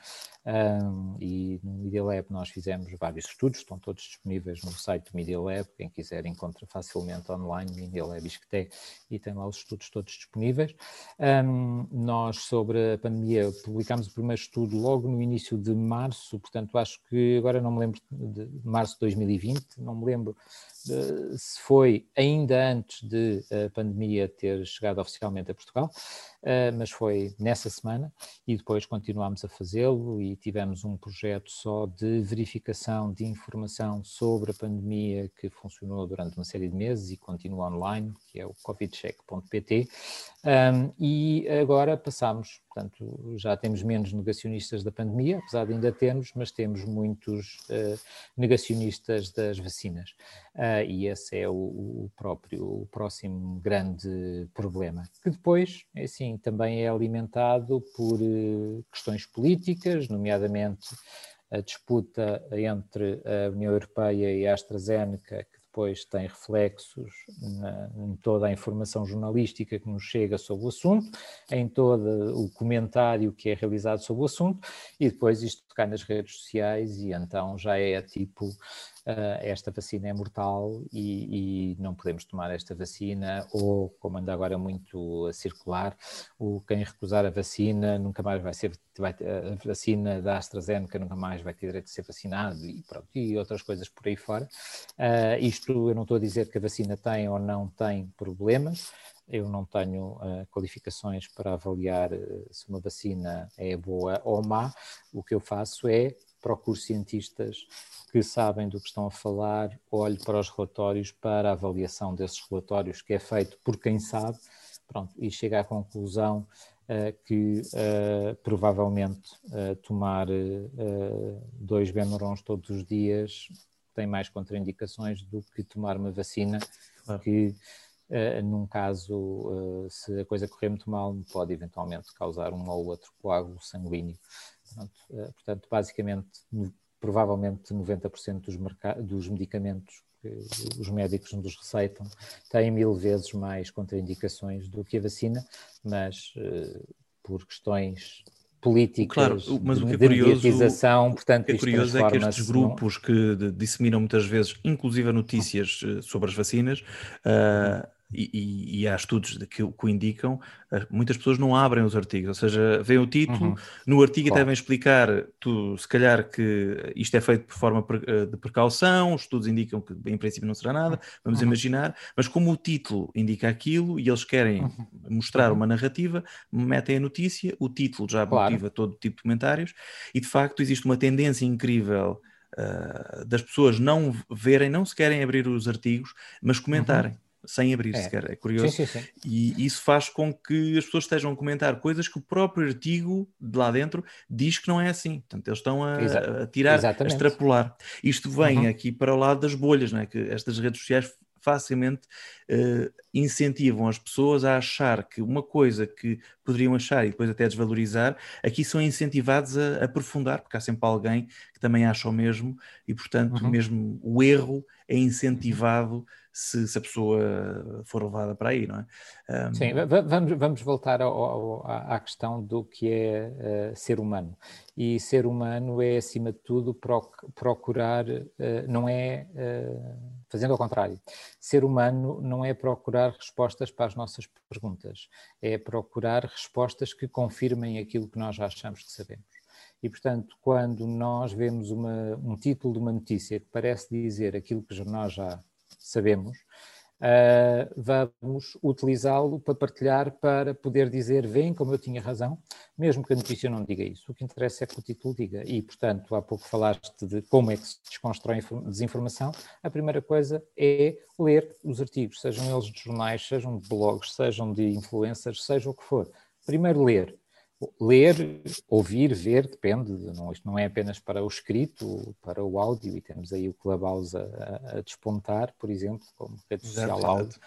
[SPEAKER 2] um, e no Media Lab nós fizemos vários estudos, estão todos disponíveis no site do Media Lab, quem quiser encontra facilmente online, Media Lab Isqueté, e tem lá os estudos todos disponíveis. Um, nós, sobre a pandemia, publicámos o primeiro estudo logo no início de março, portanto acho que, agora não me lembro, de março de 2020, não me lembro se foi ainda antes de a pandemia ter chegado oficialmente a Portugal, eh, mas foi nessa semana e depois continuámos a fazê-lo e tivemos um projeto só de verificação de informação sobre a pandemia que funcionou durante uma série de meses e continua online, que é o covidcheck.pt, e agora passamos portanto, já temos menos negacionistas da pandemia, apesar de ainda termos, mas temos muitos uh, negacionistas das vacinas. Uh, e esse é o, o, próprio, o próximo grande problema, que depois, é assim, também é alimentado por uh, questões políticas, nomeadamente a disputa entre a União Europeia e a AstraZeneca, depois tem reflexos na, em toda a informação jornalística que nos chega sobre o assunto, em todo o comentário que é realizado sobre o assunto, e depois isto cai nas redes sociais e então já é tipo uh, esta vacina é mortal e, e, não podemos tomar esta vacina, ou, como anda agora muito a circular, o quem recusar a vacina nunca mais vai ser, vai, a vacina da AstraZeneca nunca mais vai ter direito de ser vacinado e, pronto, e outras coisas por aí fora. Uh, isto eu não estou a dizer que a vacina tem ou não tem problemas, eu não tenho uh, qualificações para avaliar uh, se uma vacina é boa ou má. O que eu faço é procuro cientistas que sabem do que estão a falar, olho para os relatórios, para a avaliação desses relatórios, que é feito por quem sabe, pronto, e chega à conclusão uh, que uh, provavelmente uh, tomar dois Benurons todos os dias tem mais contraindicações do que tomar uma vacina claro. que, num caso, se a coisa correr muito mal, pode eventualmente causar um ou outro coágulo sanguíneo. Portanto, portanto basicamente provavelmente 90% dos, dos medicamentos que os médicos nos receitam têm mil vezes mais contraindicações do que a vacina, mas uh, por questões políticas,
[SPEAKER 1] claro, mas
[SPEAKER 2] de,
[SPEAKER 1] o que é curioso,
[SPEAKER 2] mediatização, portanto,
[SPEAKER 1] o que é curioso é que estes grupos que disseminam muitas vezes, inclusive notícias eh, sobre as vacinas, uh, e, e, há estudos que, que, o indicam, eh, muitas pessoas não abrem os artigos, ou seja, veem o título, uhum. no artigo claro. devem explicar, tu, se calhar, que isto é feito por forma eh, de precaução, os estudos indicam que em princípio não será nada, vamos uhum. imaginar, mas como o título indica aquilo e eles querem uhum. mostrar uhum. uma narrativa, metem a notícia, o título já claro. motiva todo tipo de comentários, e de facto existe uma tendência incrível. Uh, das pessoas não verem, não se querem abrir os artigos, mas comentarem. Uhum sem abrir é. sequer. É curioso. Sim, sim, sim. E isso faz com que as pessoas estejam a comentar coisas que o próprio artigo de lá dentro diz que não é assim. Portanto, eles estão a, a tirar, Exatamente. a extrapolar. Isto vem uhum. aqui para o lado das bolhas, não é? Que estas redes sociais facilmente uh, incentivam as pessoas a achar que uma coisa que poderiam achar e depois até desvalorizar, aqui são incentivados a, aprofundar, porque há sempre alguém que também acha o mesmo e, portanto, uhum. mesmo o erro é incentivado se, se, a pessoa for levada para aí, não
[SPEAKER 2] é? Um... Sim, vamos, vamos voltar ao, ao, à questão do que é uh, ser humano. E ser humano é, acima de tudo, procurar, uh, não é uh, fazendo ao contrário. Ser humano não é procurar respostas para as nossas perguntas, é procurar respostas que confirmem aquilo que nós já achamos que sabemos. E, portanto, quando nós vemos uma, um título de uma notícia que parece dizer aquilo que nós já sabemos, uh, vamos utilizá-lo para partilhar, para poder dizer, vem como eu tinha razão, mesmo que a notícia não diga isso. O que interessa é que o título diga. E, portanto, há pouco falaste de como é que se desconstrói desinformação. A primeira coisa é ler os artigos, sejam eles de jornais, sejam de blogs, sejam de influencers, seja o que for. Primeiro, ler ler, ouvir, ver, depende, não, isto não é apenas para o escrito, para o áudio, e temos aí o Clubhouse a, a despontar, por exemplo, como rede social áudio.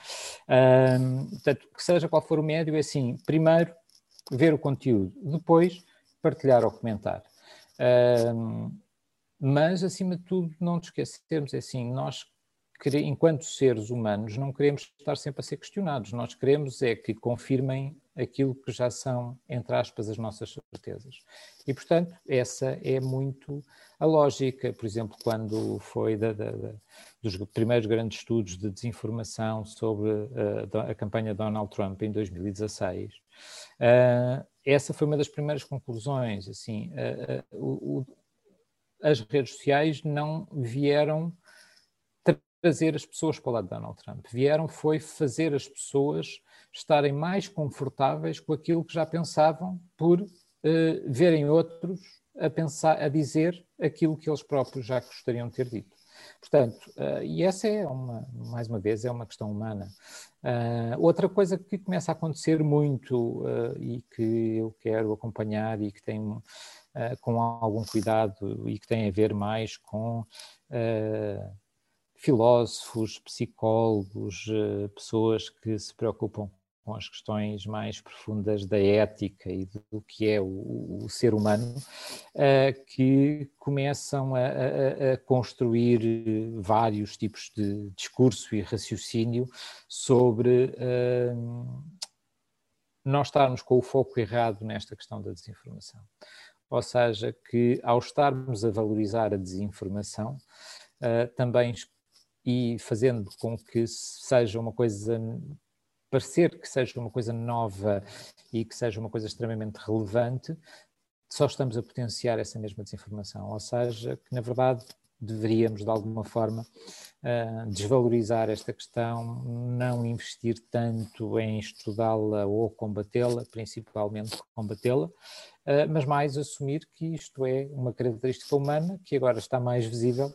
[SPEAKER 2] Um, portanto, que seja qual for o médio, é assim, primeiro ver o conteúdo, depois partilhar ou comentar. Um, mas, acima de tudo, não nos esquecermos, é assim, nós enquanto seres humanos, não queremos estar sempre a ser questionados. Nós queremos é que confirmem aquilo que já são, entre aspas, as nossas certezas. E, portanto, essa é muito a lógica. Por exemplo, quando foi da, da, da, dos primeiros grandes estudos de desinformação sobre a, uh, a campanha de Donald Trump em 2016, uh, essa foi uma das primeiras conclusões. Assim, uh, o, as redes sociais não vieram trazer as pessoas para o lado de Donald Trump. Vieram foi fazer as pessoas estarem mais confortáveis com aquilo que já pensavam por uh, verem outros a pensar, a dizer aquilo que eles próprios já gostariam de ter dito. Portanto, uh, e essa é uma, mais uma vez, é uma questão humana. Uh, outra coisa que começa a acontecer muito uh, e que eu quero acompanhar e que tem com algum cuidado e que tem a ver mais com filósofos, psicólogos, pessoas que se preocupam com as questões mais profundas da ética e do que é o, o ser humano, uh, que começam a, a, a, construir vários tipos de discurso e raciocínio sobre uh, nós estarmos com o foco errado nesta questão da desinformação. Ou seja, que ao estarmos a valorizar a desinformação, uh, também e fazendo com que seja uma coisa parecer que seja uma coisa nova e que seja uma coisa extremamente relevante, só estamos a potenciar essa mesma desinformação. Ou seja, que na verdade deveríamos de alguma forma uh, desvalorizar esta questão, não investir tanto em estudá-la ou combatê-la, principalmente combatê-la, uh, mas mais assumir que isto é uma característica humana que agora está mais visível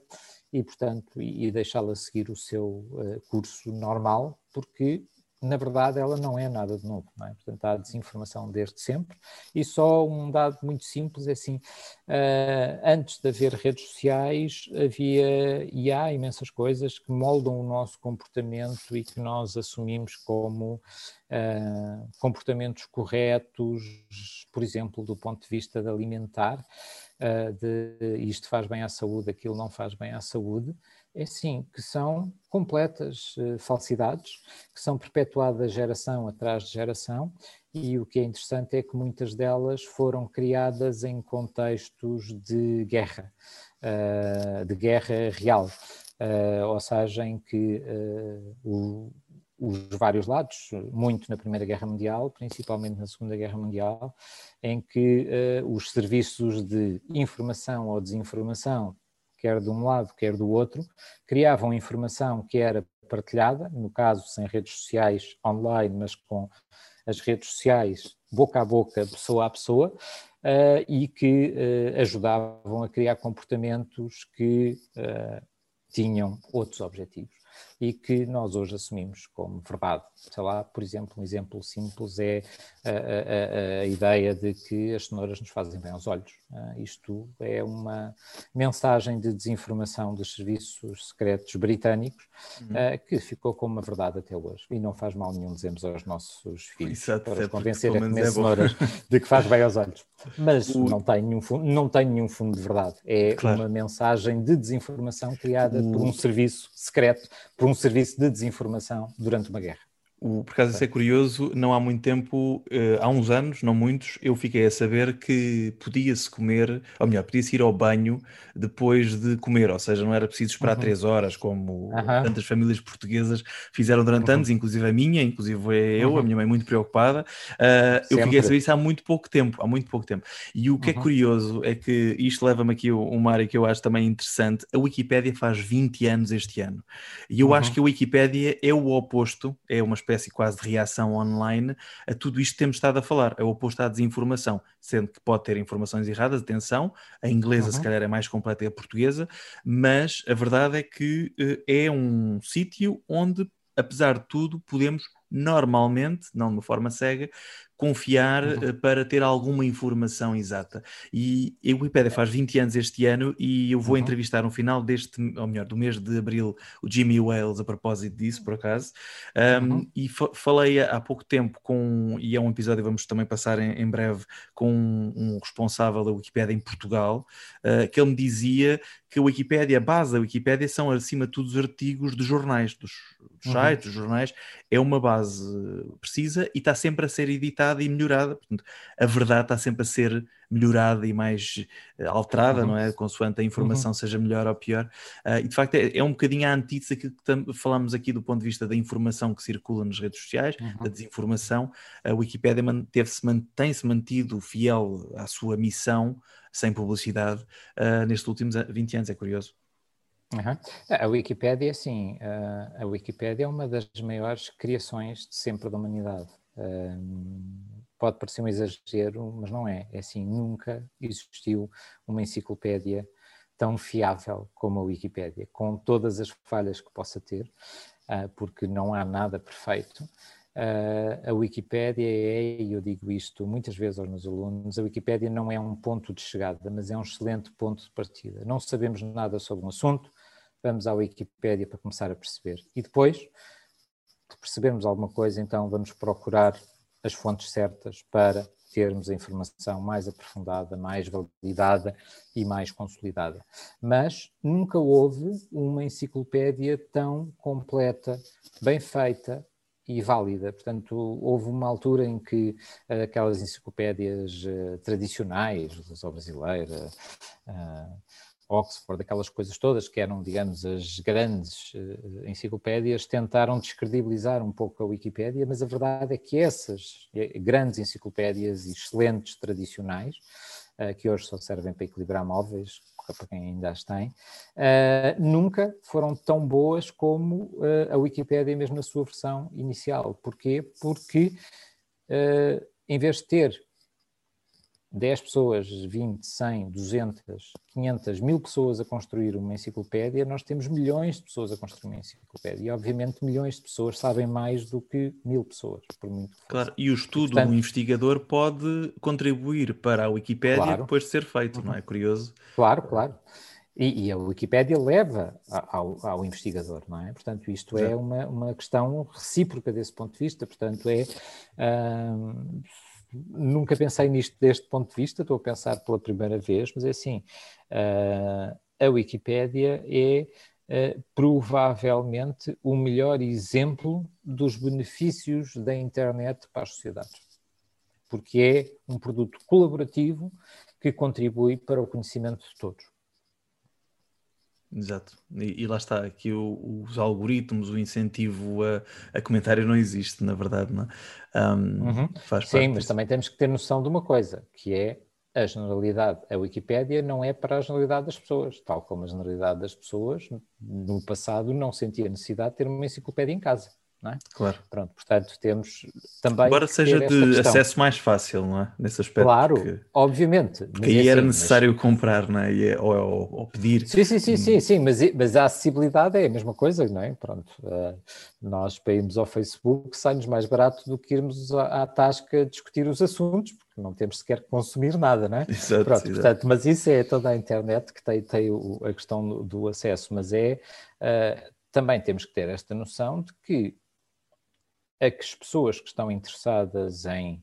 [SPEAKER 2] e, portanto, e, deixá-la seguir o seu uh, curso normal, porque na verdade, ela não é nada de novo. É? Portanto, há desinformação desde sempre. E só um dado muito simples é assim: uh, antes de haver redes sociais, havia e há imensas coisas que moldam o nosso comportamento e que nós assumimos como uh, comportamentos corretos, por exemplo, do ponto de vista de alimentar. Uh, de isto faz bem à saúde, aquilo não faz bem à saúde, é sim, que são completas uh, falsidades, que são perpetuadas geração atrás de geração, e o que é interessante é que muitas delas foram criadas em contextos de guerra, uh, de guerra real, uh, ou seja, em que os vários lados, muito na Primeira Guerra Mundial, principalmente na Segunda Guerra Mundial, em que os serviços de informação ou desinformação quer de um lado, quer do outro, criavam informação que era partilhada, no caso sem redes sociais online, mas com as redes sociais boca a boca, pessoa a pessoa, uh, e que uh, ajudavam a criar comportamentos que uh, tinham outros objetivos e que nós hoje assumimos como verdade. Sei lá, por exemplo, um exemplo simples é a, a, a ideia de que as cenouras nos fazem bem aos olhos. Uh, isto é uma mensagem de desinformação dos serviços secretos britânicos uhum. uh, que ficou como uma verdade até hoje e não faz mal nenhum dizemos aos nossos filhos Exato, para os convencer a comer é cenouras de que faz bem aos olhos. Mas o... não, tem nenhum fundo, não tem nenhum fundo de verdade. É claro. uma mensagem de desinformação criada o... por um serviço secreto, por um serviço de desinformação durante uma guerra.
[SPEAKER 1] O, por acaso isso é curioso, não há muito tempo, uh, há uns anos, não muitos, eu fiquei a saber que podia-se comer, ou melhor, podia-se ir ao banho depois de comer, ou seja, não era preciso esperar uhum. três horas, como uhum. tantas famílias portuguesas fizeram durante uhum. anos, inclusive a minha, inclusive eu, a minha mãe muito preocupada. Uh, eu fiquei a saber isso há muito pouco tempo, há muito pouco tempo. E o que é curioso é que isto leva-me aqui a uma área que eu acho também interessante, a Wikipédia faz 20 anos este ano. E eu acho que a Wikipédia é o oposto, é uma espécie quase de reação online a tudo isto que temos estado a falar. É o oposto à desinformação, sendo que pode ter informações erradas, atenção, a inglesa uhum. se calhar é mais completa que a portuguesa, mas a verdade é que uh, é um sítio onde, apesar de tudo, podemos normalmente, não de uma forma cega, confiar uhum. uh, para ter alguma informação exata. E a Wikipedia faz 20 anos este ano e eu vou uhum. entrevistar no final deste, ou melhor, do mês de abril, o Jimmy Wales a propósito disso, por acaso. Um, uhum. E fa falei há pouco tempo com, e é um episódio que vamos também passar em, em breve, com um, um, responsável da Wikipedia em Portugal, uh, que ele me dizia que a Wikipédia, a base da Wikipédia são acima de tudo os artigos de jornais, dos, dos uhum. sites, dos jornais, é uma base precisa e está sempre a ser editada e melhorada, portanto a verdade está sempre a ser melhorada e mais eh, alterada, uhum. não é? Consoante a informação uhum. seja melhor ou pior. Uh, e de facto é, é, um bocadinho a antítese daquilo que falamos aqui do ponto de vista da informação que circula nas redes sociais, uhum. da desinformação. A Wikipédia manteve-se, mantém-se mantido fiel à sua missão, sem publicidade, uh, nestes últimos 20 anos, é curioso.
[SPEAKER 2] Uhum. A Wikipédia, sim, a Wikipédia é uma das maiores criações de sempre da humanidade pode parecer um exagero, mas não é. É assim, nunca existiu uma enciclopédia tão fiável como a Wikipédia, com todas as falhas que possa ter, uh, porque não há nada perfeito. Uh, a Wikipédia é, e eu digo isto muitas vezes aos meus alunos, a Wikipédia não é um ponto de chegada, mas é um excelente ponto de partida. Não sabemos nada sobre um assunto, vamos à Wikipédia para começar a perceber. E depois, de percebermos alguma coisa, então vamos procurar as fontes certas para termos a informação mais aprofundada, mais validada e mais consolidada. Mas nunca houve uma enciclopédia tão completa, bem feita e válida. Portanto, houve uma altura em que uh, aquelas enciclopédias uh, tradicionais, a brasileira, uh, Oxford, aquelas coisas todas que eram, digamos, as grandes uh, enciclopédias, tentaram descredibilizar um pouco a Wikipédia, mas a verdade é que essas eh, grandes enciclopédias excelentes, tradicionais, uh, que hoje só servem para equilibrar móveis, para quem ainda as tem, nunca foram tão boas como a Wikipédia mesmo na sua versão inicial. Porquê? Porque em vez de ter 10 pessoas, 20, 100, 200, 500, mil pessoas a construir uma enciclopédia, nós temos milhões de pessoas a construir uma enciclopédia. E, obviamente, milhões de pessoas sabem mais do que mil pessoas, por muito
[SPEAKER 1] Claro, e o estudo do investigador pode contribuir para a Wikipédia claro. depois de ser feito, uhum. não é? Curioso.
[SPEAKER 2] Claro, claro. E, e, a Wikipédia leva ao, ao, investigador, não é? Portanto, isto é uma, uma questão recíproca desse ponto de vista. Portanto, é nunca pensei nisto deste ponto de vista, estou a pensar pela primeira vez, mas é assim, uh, a Wikipédia é uh, provavelmente o melhor exemplo dos benefícios da internet para as sociedades, porque é um produto colaborativo que contribui para o conhecimento de todos.
[SPEAKER 1] Exato. E, e, lá está, aqui o, os algoritmos, o incentivo a, a, comentário não existe, na verdade, não é? Um,
[SPEAKER 2] uhum. Sim, mas disso. também temos que ter noção de uma coisa, que é a generalidade. A Wikipédia não é para a generalidade das pessoas, tal como a generalidade das pessoas no passado não sentia necessidade de ter uma enciclopédia em casa é?
[SPEAKER 1] Claro.
[SPEAKER 2] Pronto, portanto, temos também.
[SPEAKER 1] Embora seja de acesso mais fácil, não é? Nesse aspecto.
[SPEAKER 2] Claro, porque, obviamente.
[SPEAKER 1] Porque aí é era assim, necessário mas... comprar, não é? é ou, ou, ou, pedir.
[SPEAKER 2] Sim, sim, sim, hum. sim, sim, mas, mas a acessibilidade é a mesma coisa, não é? Pronto, uh, nós para irmos ao Facebook sai-nos mais barato do que irmos à, à tasca discutir os assuntos, porque não temos sequer que consumir nada, não é?
[SPEAKER 1] Exato,
[SPEAKER 2] Pronto,
[SPEAKER 1] exato.
[SPEAKER 2] portanto, mas isso é toda a internet que tem, tem o, a questão do, do acesso, mas é. Uh, também temos que ter esta noção de que a que as pessoas que estão interessadas em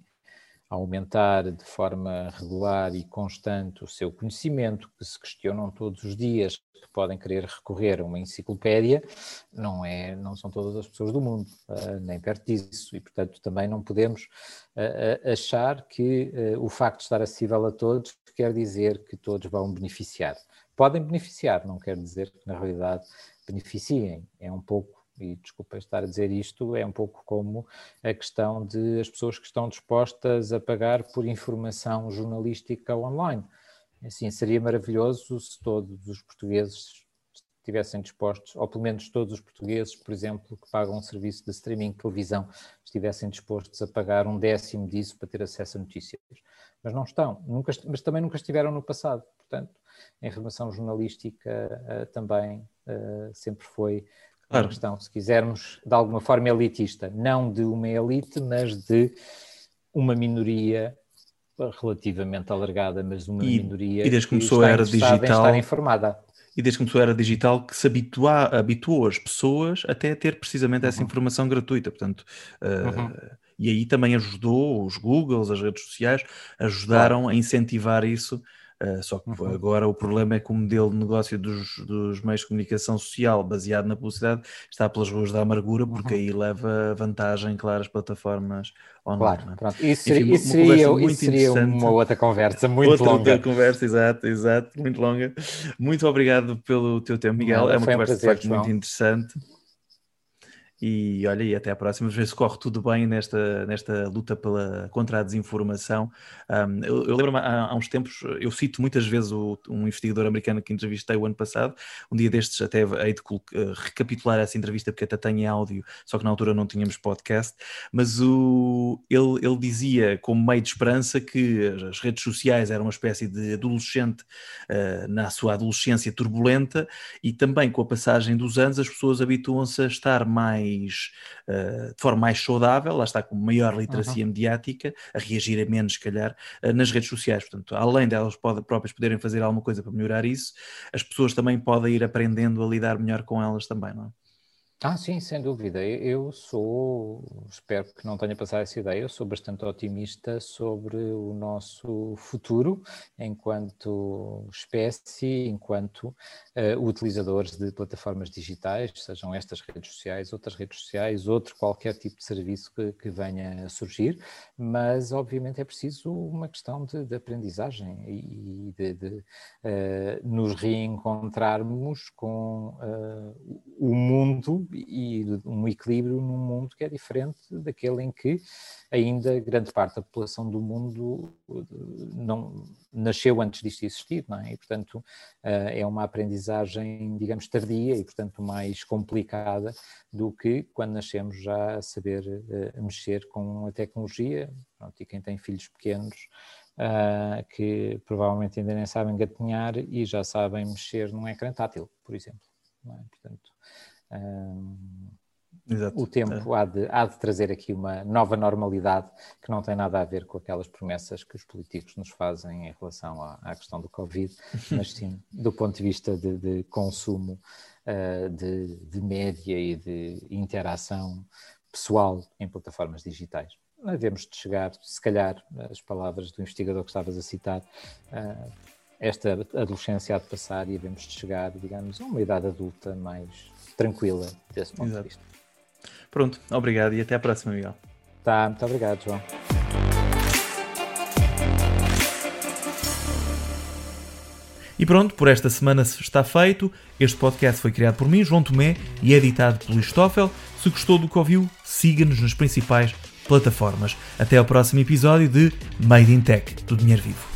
[SPEAKER 2] aumentar de forma regular e constante o seu conhecimento, que se questionam todos os dias, que podem querer recorrer a uma enciclopédia, não, é, não são todas as pessoas do mundo, uh, nem perto disso, e portanto também não podemos uh, achar que o facto de estar acessível a todos quer dizer que todos vão beneficiar. Podem beneficiar, não quer dizer que na realidade beneficiem, é um pouco e desculpa estar a dizer isto, é um pouco como a questão de as pessoas que estão dispostas a pagar por informação jornalística online. Assim, seria maravilhoso se todos os portugueses estivessem dispostos, ou pelo menos todos os portugueses, por exemplo, que pagam um serviço de streaming de televisão, estivessem dispostos a pagar um décimo disso para ter acesso a notícias. Mas não estão, nunca, mas também nunca estiveram no passado. Portanto, a informação jornalística uh, também uh, sempre foi claro. questão, se quisermos, de alguma forma elitista, não de uma elite, mas de uma minoria relativamente alargada, mas uma e, minoria
[SPEAKER 1] e desde que começou a era digital,
[SPEAKER 2] estar informada.
[SPEAKER 1] E desde que começou a era digital que se habitua, habituou as pessoas até a ter precisamente essa uhum. informação gratuita, portanto, uh, uhum. e aí também ajudou os Googles, as redes sociais, ajudaram claro. a incentivar isso Uh, só que uhum. agora o problema é que o modelo de negócio dos, dos, meios de comunicação social baseado na publicidade está pelas ruas da amargura, porque uhum. aí leva vantagem, claro, as plataformas online.
[SPEAKER 2] Claro, é? pronto. Isso, Enfim, isso seria, isso seria uma outra conversa muito
[SPEAKER 1] outra,
[SPEAKER 2] longa.
[SPEAKER 1] Outra conversa, exato, exato, muito longa. Muito obrigado pelo teu tempo, Miguel. Não, é uma conversa um prazer, de facto muito interessante. E olha, e até à próxima, ver se corre tudo bem nesta, nesta luta pela, contra a desinformação. Um, eu, eu lembro-me há, há, uns tempos, eu cito muitas vezes o, um investigador americano que entrevistei o ano passado. Um dia destes, até hei de uh, recapitular essa entrevista, porque até em áudio, só que na altura não tínhamos podcast. Mas o, ele, ele dizia, como meio de esperança, que as redes sociais eram uma espécie de adolescente uh, na sua adolescência turbulenta, e também com a passagem dos anos, as pessoas habituam-se a estar mais uh, de forma mais saudável, lá está com maior literacia uhum. mediática, a reagir a menos, se calhar, uh, nas redes sociais. Portanto, além delas pode, próprias poderem fazer alguma coisa para melhorar isso, as pessoas também podem ir aprendendo a lidar melhor com elas também, não é?
[SPEAKER 2] Ah, sim, sem dúvida. Eu sou, espero que não tenha passado essa ideia, eu sou bastante otimista sobre o nosso futuro enquanto espécie, enquanto uh, utilizadores de plataformas digitais, sejam estas redes sociais, outras redes sociais, outro qualquer tipo de serviço que, que venha a surgir, mas obviamente é preciso uma questão de, de aprendizagem e de, de uh, nos reencontrarmos com uh, o mundo e um equilíbrio num mundo que é diferente daquele em que ainda grande parte da população do mundo não nasceu antes disto existir, não é? E, portanto, eh, é uma aprendizagem, digamos, tardia e, portanto, mais complicada do que quando nascemos já a saber eh, mexer com a tecnologia. Pronto, e quem tem filhos pequenos Uh, que provavelmente ainda nem sabem gatinhar e já sabem mexer num ecrã tátil, por exemplo. É? Portanto,
[SPEAKER 1] Exato.
[SPEAKER 2] O tempo é. há, de, há de trazer aqui uma nova normalidade que não tem nada a ver com aquelas promessas que os políticos nos fazem em relação à, à questão do Covid, mas sim do ponto de vista de, de consumo, uh, de, de média e de interação pessoal em plataformas digitais. Devemos de chegar, se calhar, as palavras do investigador que estavas a citar, uh, esta adolescência há de passar e devemos de chegar, digamos, a uma idade adulta mais tranquila desse ponto Exato. de vista.
[SPEAKER 1] Pronto, obrigado e até à próxima, Miguel.
[SPEAKER 2] Tá, muito obrigado, João.
[SPEAKER 4] E pronto, por esta semana está feito. Este podcast foi criado por mim, João Tomé, e editado pelo Istófel. Se gostou do que ouviu, siga-nos nas principais plataformas. Até ao próximo episódio de Made in Tech, do Dinheiro Vivo.